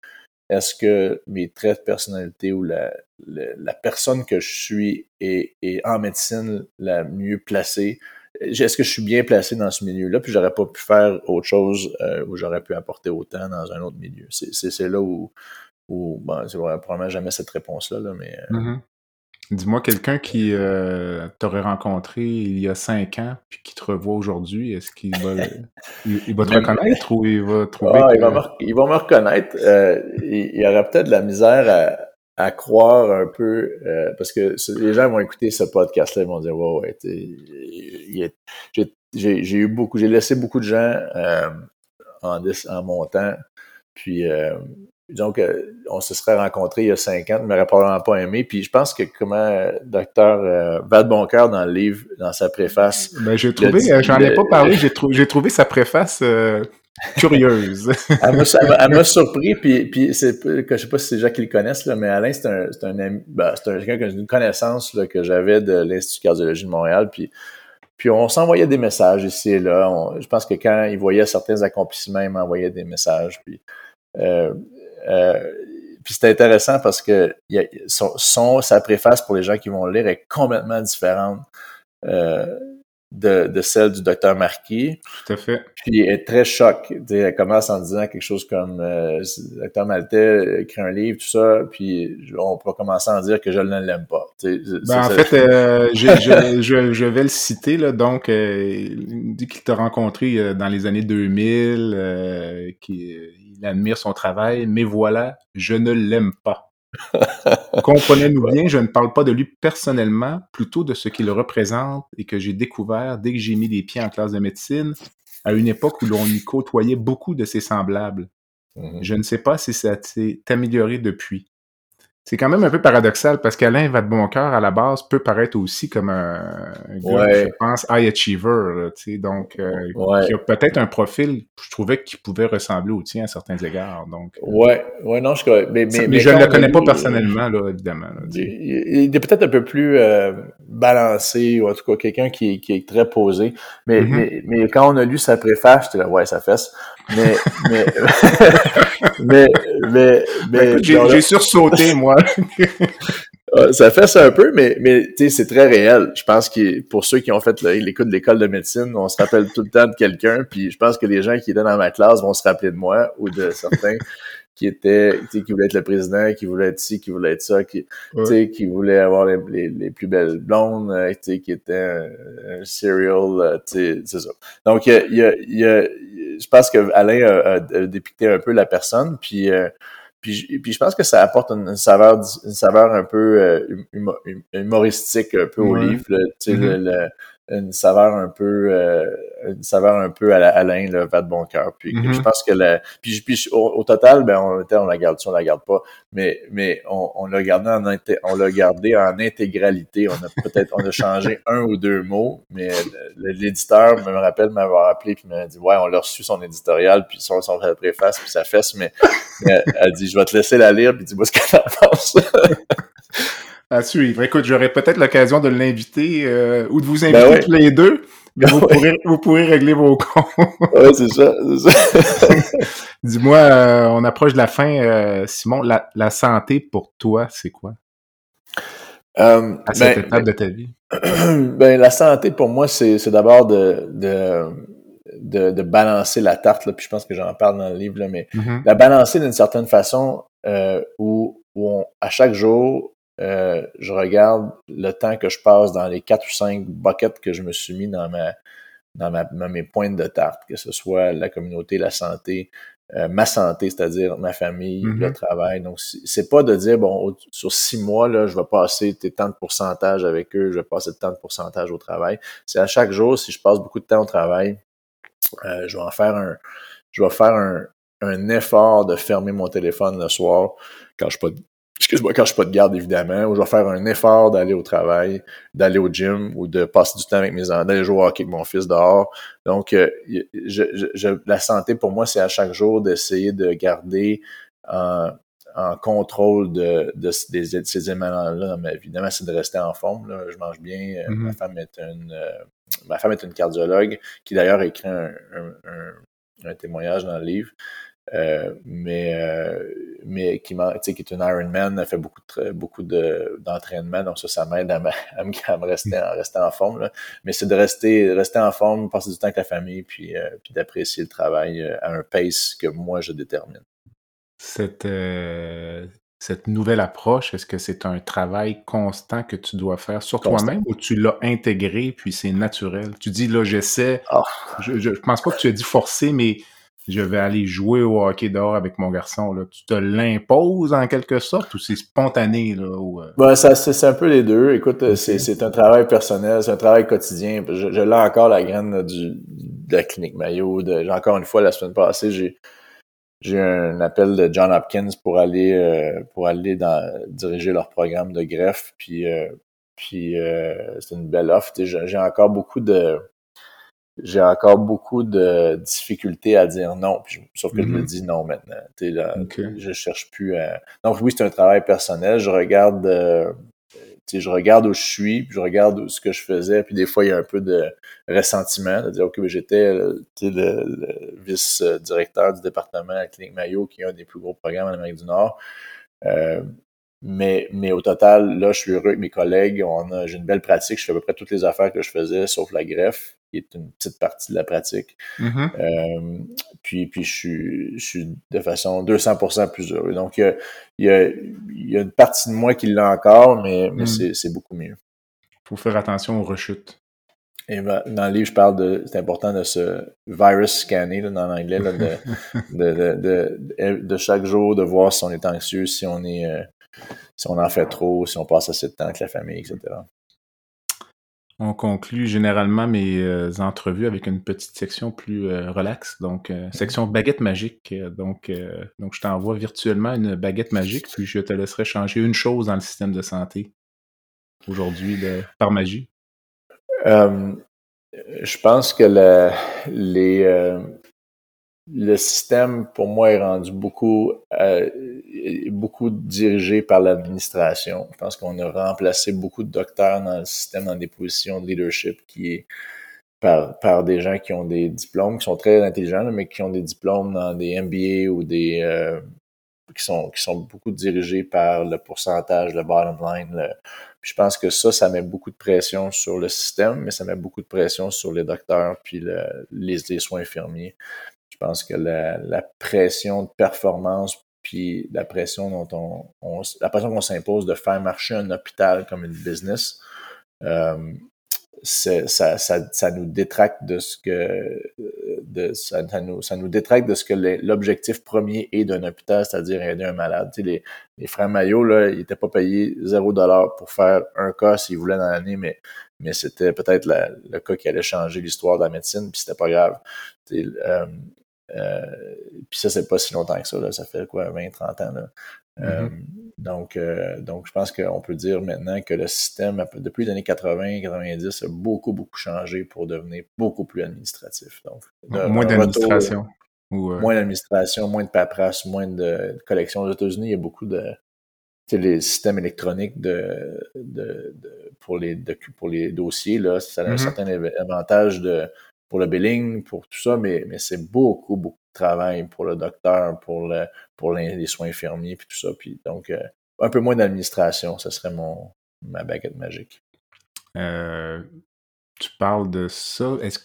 est-ce que mes traits de personnalité ou la, la, personne que je suis est, est, en médecine la mieux placée? Est-ce que je suis bien placé dans ce milieu-là? Puis j'aurais pas pu faire autre chose euh, où j'aurais pu apporter autant dans un autre milieu? C'est là où, où bon, c'est probablement jamais cette réponse-là, là, mais. Euh, mm-hmm. Dis-moi, quelqu'un qui euh, t'aurait rencontré il y a cinq ans puis qui te revoit aujourd'hui, est-ce qu'il va, il, va te (laughs) reconnaître ou il va trouver. Ah, il, va me, il, va me, reconnaître. Euh, il, il, y aurait peut-être de la misère à, à croire un peu, euh, parce que les gens vont écouter ce podcast-là, ils vont dire Ouais, ouais, j'ai eu beaucoup, j'ai laissé beaucoup de gens en, en montant. Puis donc, euh, on se serait rencontrés il y a cinq ans, ne m'aurait probablement pas aimé. Puis je pense que comment euh, docteur euh, dans le livre, dans sa préface. Ben, j'ai trouvé, euh, j'en ai pas parlé, (laughs) j'ai, j'ai trouvé sa préface curieuse. (laughs) elle, m'a, surpris, puis, puis c'est, je sais pas si c'est gens qui le connaissent, là, mais Alain, c'est un, c'est un ami, ben, c'est un, quelqu'un une connaissance là, que j'avais de l'Institut de cardiologie de Montréal, puis puis on s'envoyait des messages ici et là. je pense que quand il voyait certains accomplissements, il m'envoyait des messages. Puis euh, euh, puis c'est intéressant parce que y a, son, sa préface pour les gens qui vont le lire est complètement différente euh, de, de, celle du docteur Marquis. Tout à fait. Puis elle est très choc. elle commence en disant quelque chose comme euh, le docteur Maltais écrit un livre, tout ça, puis on peut commencer à en dire que je ne l'aime pas. Ben, en fait, euh, je, je, je, vais le citer, là, donc euh, il dit qu'il t'a rencontré dans les années 2000, qu'il il admire son travail, mais voilà, je ne l'aime pas. Comprenez-nous bien, je ne parle pas de lui personnellement, plutôt de ce qu'il représente et que j'ai découvert dès que j'ai mis les pieds en classe de médecine, à une époque où l'on y côtoyait beaucoup de ses semblables. Mm-hmm. Je ne sais pas si ça s'est amélioré depuis. C'est quand même un peu paradoxal parce qu'Alain Vadeboncoeur, à la base, peut paraître aussi comme un, gars, je pense, high achiever, tu sais, donc, euh, qui a peut-être un profil, je trouvais qu'il pouvait ressembler au tien à certains égards, donc. Euh, ouais, ouais, non, je mais, mais, mais, je ne le connais pas personnellement, là, évidemment. il, est peut-être un peu plus euh, balancé, ou en tout cas, quelqu'un qui, qui, est très posé, mais, mm-hmm. mais, mais, quand on a lu sa préface, j'étais là, ouais, ça fesse. (laughs) mais, mais, mais, mais, mais j'ai sursauté, (laughs) moi. ça fait ça un peu, mais, mais c'est très réel. Je pense que pour ceux qui ont fait l'écoute de l'école de médecine, on se rappelle tout le temps de quelqu'un, puis je pense que les gens qui étaient dans ma classe vont se rappeler de moi ou de certains qui étaient, qui voulaient être le président, qui voulaient être ci, qui voulaient être ça, qui, ouais. qui voulaient avoir les, les, plus belles blondes, euh, qui étaient un, un serial, euh, c'est ça. Donc, il y a, y a, je pense que Alain a, a, dépicté un peu la personne, puis euh, puis, puis je pense que ça apporte une, saveur, une saveur un peu euh, humoristique un peu au livre. tu sais, le, mm-hmm une saveur un peu euh, une saveur un peu à la Alain le va de bon cœur. Puis je mm-hmm. pense que la puis, puis au, total ben on, on la garde si on la garde pas. Mais mais on, on l'a gardé en on l'a gardé en intégralité. On a peut-être on a changé (laughs) un ou deux mots mais l'éditeur me rappelle m'avoir appelé puis m'a dit ouais on l'a reçu son éditorial puis son son préface puis sa fesse mais, mais elle, dit je vais te laisser la lire puis dis-moi ce que t'en penses (laughs) à suivre. Écoute, j'aurai peut-être l'occasion de l'inviter euh, ou de vous ben inviter tous les deux. Mais ben vous, pourrez, vous pourrez régler vos comptes. oui, c'est ça. ça. (laughs) Dis-moi, euh, on approche de la fin. Euh, Simon, la, la, santé pour toi, c'est quoi? À cette ben, étape de ta vie? (clears throat) Ben, la santé pour moi, c'est d'abord de, de, de, de, balancer la tarte. Là, puis je pense que j'en parle dans le livre, là, mais mm-hmm. la balancer d'une certaine façon où, où on, à chaque jour, euh, je regarde le temps que je passe dans les quatre ou cinq buckets que je me suis mis dans ma dans, ma, mes pointes de tarte, que ce soit la communauté, la santé, euh, ma santé, c'est-à-dire ma famille, le mm-hmm. travail. Donc, c'est pas de dire, bon, sur six mois, là, je vais passer tant de pourcentage avec eux, je vais passer tant de pourcentage au travail. C'est à chaque jour, si je passe beaucoup de temps au travail, euh, je vais en faire un, je vais faire un, un effort de fermer mon téléphone le soir quand je suis pas excuse-moi, quand je suis pas de garde, évidemment, ou je vais faire un effort d'aller au travail, d'aller au gym, ou de passer du temps avec mes enfants, d'aller jouer au hockey avec mon fils dehors. Donc, euh, je, je, la santé, pour moi, c'est à chaque jour d'essayer de garder en, en contrôle de, de, ces éléments-là dans ma vie. Évidemment, c'est de rester en forme. Là. Je mange bien. Euh, ma mm-hmm. femme est une euh, ma femme est une cardiologue qui d'ailleurs écrit un, un, un, un témoignage dans le livre. Euh, mais euh, mais qui, qui est une Ironman, fait beaucoup de, beaucoup d'entraînement, donc ça, ça m'aide à, (laughs) à, me rester, à rester en forme. Là. Mais c'est de rester, rester en forme, passer du temps avec la famille, puis, euh, puis d'apprécier le travail à un pace que moi je détermine. Cette, cette nouvelle approche, est-ce que c'est un travail constant que tu dois faire sur toi-même ou tu l'as intégré puis c'est naturel? Tu dis là, j'essaie. Oh. Je, je, pense pas que tu as dit forcer, mais je vais aller jouer au hockey dehors avec mon garçon. Là. Tu te l'imposes en quelque sorte ou c'est spontané? Là, ou, euh? ben, ça, c'est, un peu les deux. Écoute, c'est, c'est un travail personnel, c'est un travail quotidien. Je, je l'ai encore la graine du, de la clinique Mayo. j'ai encore une fois, la semaine passée, j'ai j'ai eu un appel de John Hopkins pour aller euh, pour aller dans, diriger leur programme de greffe. Puis, euh, puis c'est une belle offre. J'ai encore beaucoup de j'ai encore beaucoup de difficultés à dire non. sauf que je me mm-hmm. dis non maintenant. Là, Je cherche plus à. Donc oui, c'est un travail personnel. Je regarde euh, je regarde où je suis, puis je regarde ce que je faisais, puis des fois, il y a un peu de ressentiment, de dire, OK, j'étais le, le vice-directeur du département à la Clinique Mayo, qui est un des plus gros programmes en Amérique du Nord. Euh, mais, mais au total, là, je suis heureux avec mes collègues. On a, j'ai une belle pratique. Je fais à peu près toutes les affaires que je faisais, sauf la greffe, qui est une petite partie de la pratique. Mm-hmm. Euh, puis, puis je suis, je suis de façon 200% plus heureux. Donc, il y a, il y a, il y a une partie de moi qui l'a encore, mais, mais mm. c'est, beaucoup mieux. faut faire attention aux rechutes. Et ben, dans le livre, je parle de, c'est important de se virus scanner, là, dans l'anglais, (laughs) de, de, de, de, chaque jour, de voir si on est anxieux, si on est, euh, si on en fait trop, si on passe assez de temps avec la famille, etc. On conclut généralement mes euh, entrevues avec une petite section plus euh, relaxe, donc euh, section baguette magique. donc, donc je t'envoie virtuellement une baguette magique, puis je te laisserai changer une chose dans le système de santé aujourd'hui par magie. je pense que les, le système, pour moi, est rendu beaucoup, euh, beaucoup dirigé par l'administration. Je pense qu'on a remplacé beaucoup de docteurs dans le système, dans des positions de leadership qui est par, par des gens qui ont des diplômes, qui sont très intelligents, mais qui ont des diplômes dans des MBA ou des euh, qui sont qui sont beaucoup dirigés par le pourcentage, le bottom line. je pense que ça, ça met beaucoup de pression sur le système, mais ça met beaucoup de pression sur les docteurs puis le, les soins infirmiers. Je pense que la, la pression de performance puis la pression dont on, la pression qu'on s'impose de faire marcher un hôpital comme une business, euh, ça, ça, ça, nous détracte de ce que de, ça, nous, ça nous détracte de ce que l'objectif premier est d'un hôpital, c'est-à-dire aider un malade. Tu les, les frères Maillot, là, ils n'étaient pas payés zéro dollar pour faire un cas s'ils voulaient dans l'année, mais, mais c'était peut-être le cas qui allait changer l'histoire de la médecine, puis c'était pas grave. Euh, euh, puis ça, c'est pas si longtemps que ça, là, ça fait quoi, 20-30 ans. Là. Euh, mm-hmm. donc, euh, donc, je pense qu'on peut dire maintenant que le système, depuis les années 80-90, a beaucoup, beaucoup changé pour devenir beaucoup plus administratif. Donc, moins d'administration. Moins d'administration, moins de paperasse, moins de, collection. Aux États-Unis, il y a beaucoup de les systèmes électroniques de, de, pour, les, pour les dossiers. Là, ça a un mm-hmm. certain avantage de, pour le billing, pour tout ça, mais, mais c'est beaucoup, beaucoup de travail pour le docteur, pour, le, pour les, soins infirmiers, puis tout ça. Puis donc, euh, un peu moins d'administration, ce serait mon, ma baguette magique. Euh, tu parles de ça. Est-ce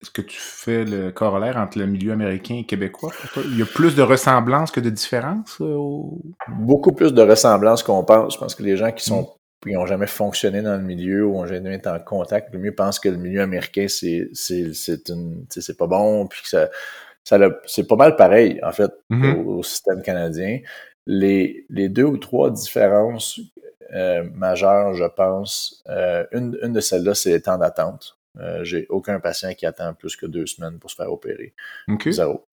est que tu fais le corollaire entre le milieu américain et québécois? Il y a plus de ressemblances que de différences? Euh, beaucoup plus de ressemblances qu'on pense. Je pense que les gens qui sont puis ils n'ont jamais fonctionné dans le milieu ou ont jamais été en contact. Le mieux pense que le milieu américain, c'est c'est une c'est pas bon, puis que ça, ça c'est pas mal pareil, en fait, mm-hmm. au, système canadien. Les, les deux ou trois différences euh, majeures, je pense, euh, une, une de celles-là, c'est les temps d'attente. Euh, J'ai aucun patient qui attend plus que deux semaines pour se faire opérer. Zéro.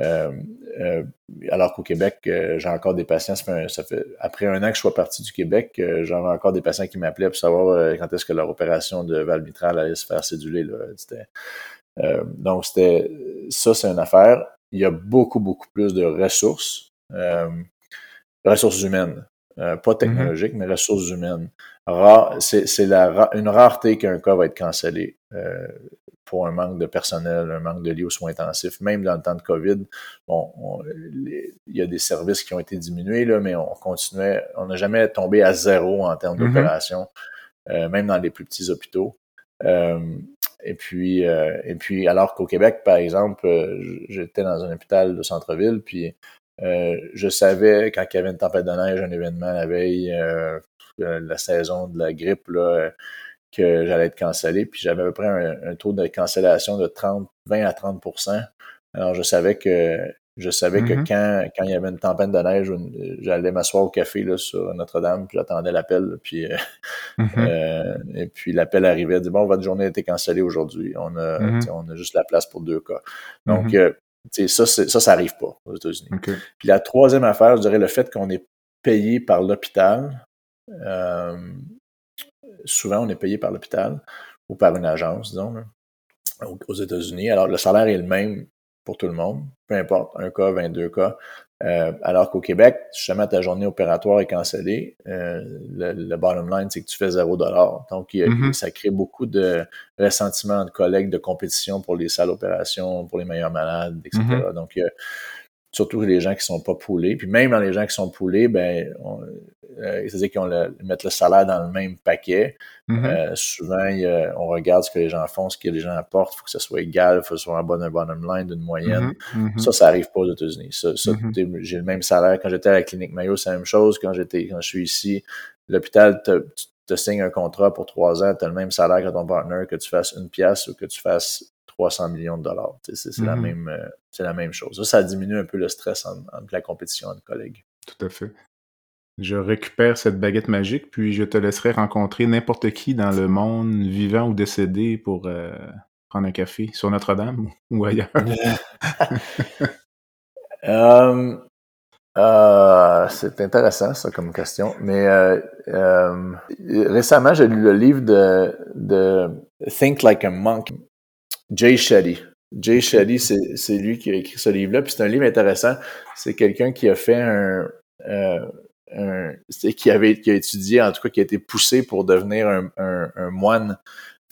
Euh, euh, alors qu'au Québec, euh, j'ai encore des patients, ça fait, après un an que je sois parti du Québec, j'avais encore des patients qui m'appelaient pour savoir quand est-ce que leur opération de valve mitrale allait se faire céduler. Là. donc, c'était ça, c'est une affaire. Il y a beaucoup, beaucoup plus de ressources, ressources humaines. pas mm-hmm. technologiques, mais ressources humaines. C'est une rareté qu'un cas va être cancellé pour un manque de personnel, un manque de lits aux soins intensifs. Même dans le temps de COVID, bon, il y a des services qui ont été diminués, là, mais on continuait, on n'a jamais tombé à zéro en termes mm-hmm. d'opération, euh, même dans les plus petits hôpitaux. Euh, et puis, euh, et puis, alors qu'au Québec, par exemple, j'étais dans un hôpital de centre-ville, puis je savais quand il y avait une tempête de neige, un événement la veille, la saison de la grippe, là, que j'allais être cancellé, puis j'avais à peu près un, taux de cancellation de 30, 20 à 30 Alors je savais que je savais que mm-hmm. quand, quand il y avait une tempête de neige, j'allais m'asseoir au café là, sur Notre-Dame, puis j'attendais l'appel, puis euh, euh, et puis l'appel arrivait, dit bon, votre journée a été cancellée aujourd'hui, on a mm-hmm. on a juste la place pour deux cas. Donc euh, ça, ça, ça arrive pas aux États-Unis. Puis la troisième affaire, je dirais le fait qu'on est payé par l'hôpital souvent, on est payé par l'hôpital ou par une agence, disons, aux États-Unis. Alors, le salaire est le même pour tout le monde, peu importe, un cas, 22 cas. Euh, alors qu'au Québec, jamais ta journée opératoire est cancellée, euh, le, bottom line, c'est que tu fais zéro dollar. Donc, mm-hmm. ça crée beaucoup de ressentiment de collègues, de compétition pour les salles d'opération, pour les meilleurs malades, etc. Mm-hmm. Donc, surtout les gens qui sont pas poulés. Puis même dans les gens qui sont poulés, ben, euh, c'est-à-dire qu'ils le, mettent le salaire dans le même paquet. Mm-hmm. euh, souvent, on regarde ce que les gens font, ce que les gens apportent. Il faut que ça soit égal, il faut que ce soit un bon un bottom line d'une moyenne. Mm-hmm. Mm-hmm. Ça, ça arrive pas aux États-Unis. Ça, j'ai le même salaire. Quand j'étais à la clinique Mayo, c'est la même chose. Quand j'étais, quand je suis ici, l'hôpital te, te signe un contrat pour trois ans, tu as le même salaire que ton partner, que tu fasses une pièce ou que tu fasses 300 millions de dollars. C'est la, même, euh, la même chose. Ça, ça diminue un peu le stress entre la compétition entre collègues. Tout à fait. Je récupère cette baguette magique, puis je te laisserai rencontrer n'importe qui dans le monde, vivant ou décédé, pour euh, prendre un café sur Notre-Dame ou ailleurs. (laughs) Euh, c'est intéressant, ça, comme question. Mais récemment, j'ai lu le livre de, de Think Like a Monk Jay Shetty. Jay Shetty, c'est lui qui a écrit ce livre-là. Puis c'est un livre intéressant. C'est quelqu'un qui a fait un, euh, un qui avait qui a étudié, en tout cas, qui a été poussé pour devenir un, un, moine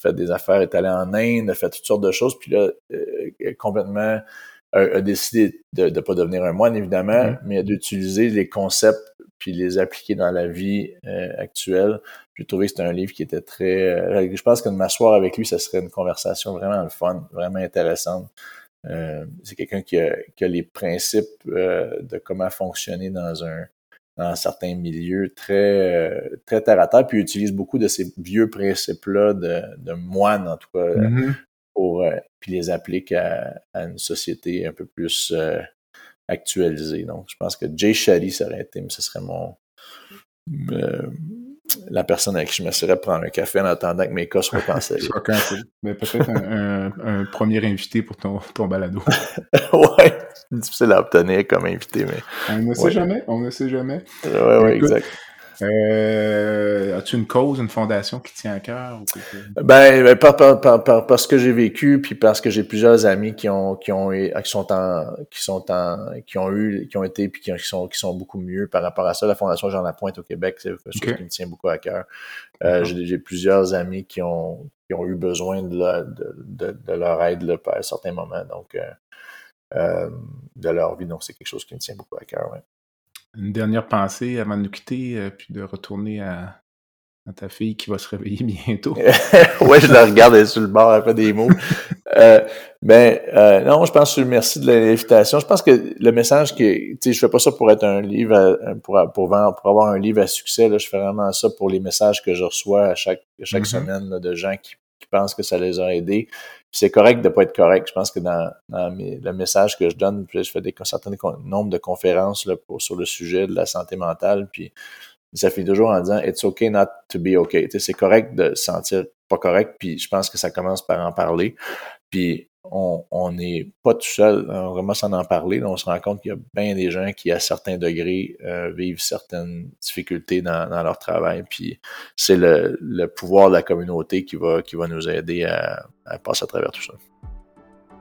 fait des affaires, est allé en Inde, a fait toutes sortes de choses, puis là, complètement a, décidé de ne pas devenir un moine, évidemment, mm-hmm. mais d'utiliser les concepts puis les appliquer dans la vie euh, actuelle. J'ai trouvé que c'était un livre qui était très... Euh, je pense que de m'asseoir avec lui, ça serait une conversation vraiment le fun, vraiment intéressante. Euh, c'est quelqu'un qui a, qui a, les principes de comment fonctionner dans un dans certains milieux très très terre à terre, puis utilise beaucoup de ces vieux principes-là de, de moine, en tout cas, mm-hmm. pour puis les applique à, à, une société un peu plus actualisé. Donc, je pense que Jay Shady, ça aurait été, mais ce serait mon. La personne avec qui je m'assurerais de prendre un café en attendant que mes cas soient cancellés. (laughs) mais peut-être un, premier invité pour ton, ton balado. (laughs) ouais, difficile à obtenir comme invité, mais. On ne sait jamais, on ne sait jamais. Ouais, ouais, exact. Euh, As-tu une cause, une fondation qui tient à cœur? Ben, ben par, par, par, parce que j'ai vécu, puis parce que j'ai plusieurs amis qui ont, qui ont, qui sont en, qui sont en, qui ont eu, qui ont été, puis qui, sont, qui sont beaucoup mieux par rapport à ça. La Fondation Jean Lapointe au Québec, c'est quelque chose qui me tient beaucoup à cœur. Euh, j'ai plusieurs amis qui ont, qui ont eu besoin de, leur, de, de, leur aide là, à certains moments, donc, euh, euh, de leur vie. Donc, c'est quelque chose qui me tient beaucoup à cœur, ouais une dernière pensée avant de nous quitter, euh, puis de retourner à, ta fille qui va se réveiller (laughs) bientôt? (laughs) ouais, je la regarde, elle est sur le bord, elle fait des mots. euh, ben, euh, non, je pense que merci de l'invitation. Je pense que le message qui, tu sais, je fais pas ça pour être un livre, pour, pour, vendre, pour avoir un livre à succès. Là, je fais vraiment ça pour les messages que je reçois à chaque, chaque mm-hmm. semaine de gens qui, qui pensent que ça les a aidés c'est correct de pas être correct. Je pense que dans, le message que je donne, je fais des, un certain nombre de conférences sur le sujet de la santé mentale, puis ça fait toujours en disant It's okay not to be okay. C'est correct de se sentir pas correct, puis je pense que ça commence par en parler. Puis on n'est pas tout seul, on commence à en parler, on se rend compte qu'il y a bien des gens qui, à certains degrés, euh, vivent certaines difficultés dans, leur travail. Puis c'est le, pouvoir de la communauté qui va, qui nous aider à, passer à travers tout ça.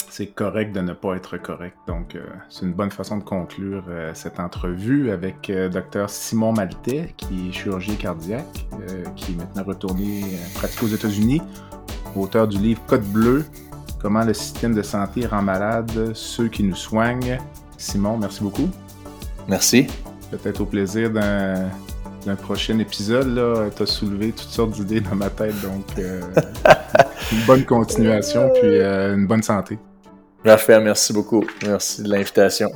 C'est correct de ne pas être correct. Donc, euh, c'est une bonne façon de conclure euh, cette entrevue avec Dr Simon Maltais, qui est chirurgien cardiaque, qui est maintenant retourné pratiquer aux États-Unis, auteur du livre Code bleu, comment le système de santé rend malade ceux qui nous soignent. Simon, merci beaucoup. Merci. Peut-être au plaisir d'un prochain épisode. Tu as soulevé toutes sortes d'idées dans ma tête, donc euh, (laughs) une bonne continuation, puis euh, une bonne santé. Parfait, merci beaucoup. Merci de l'invitation.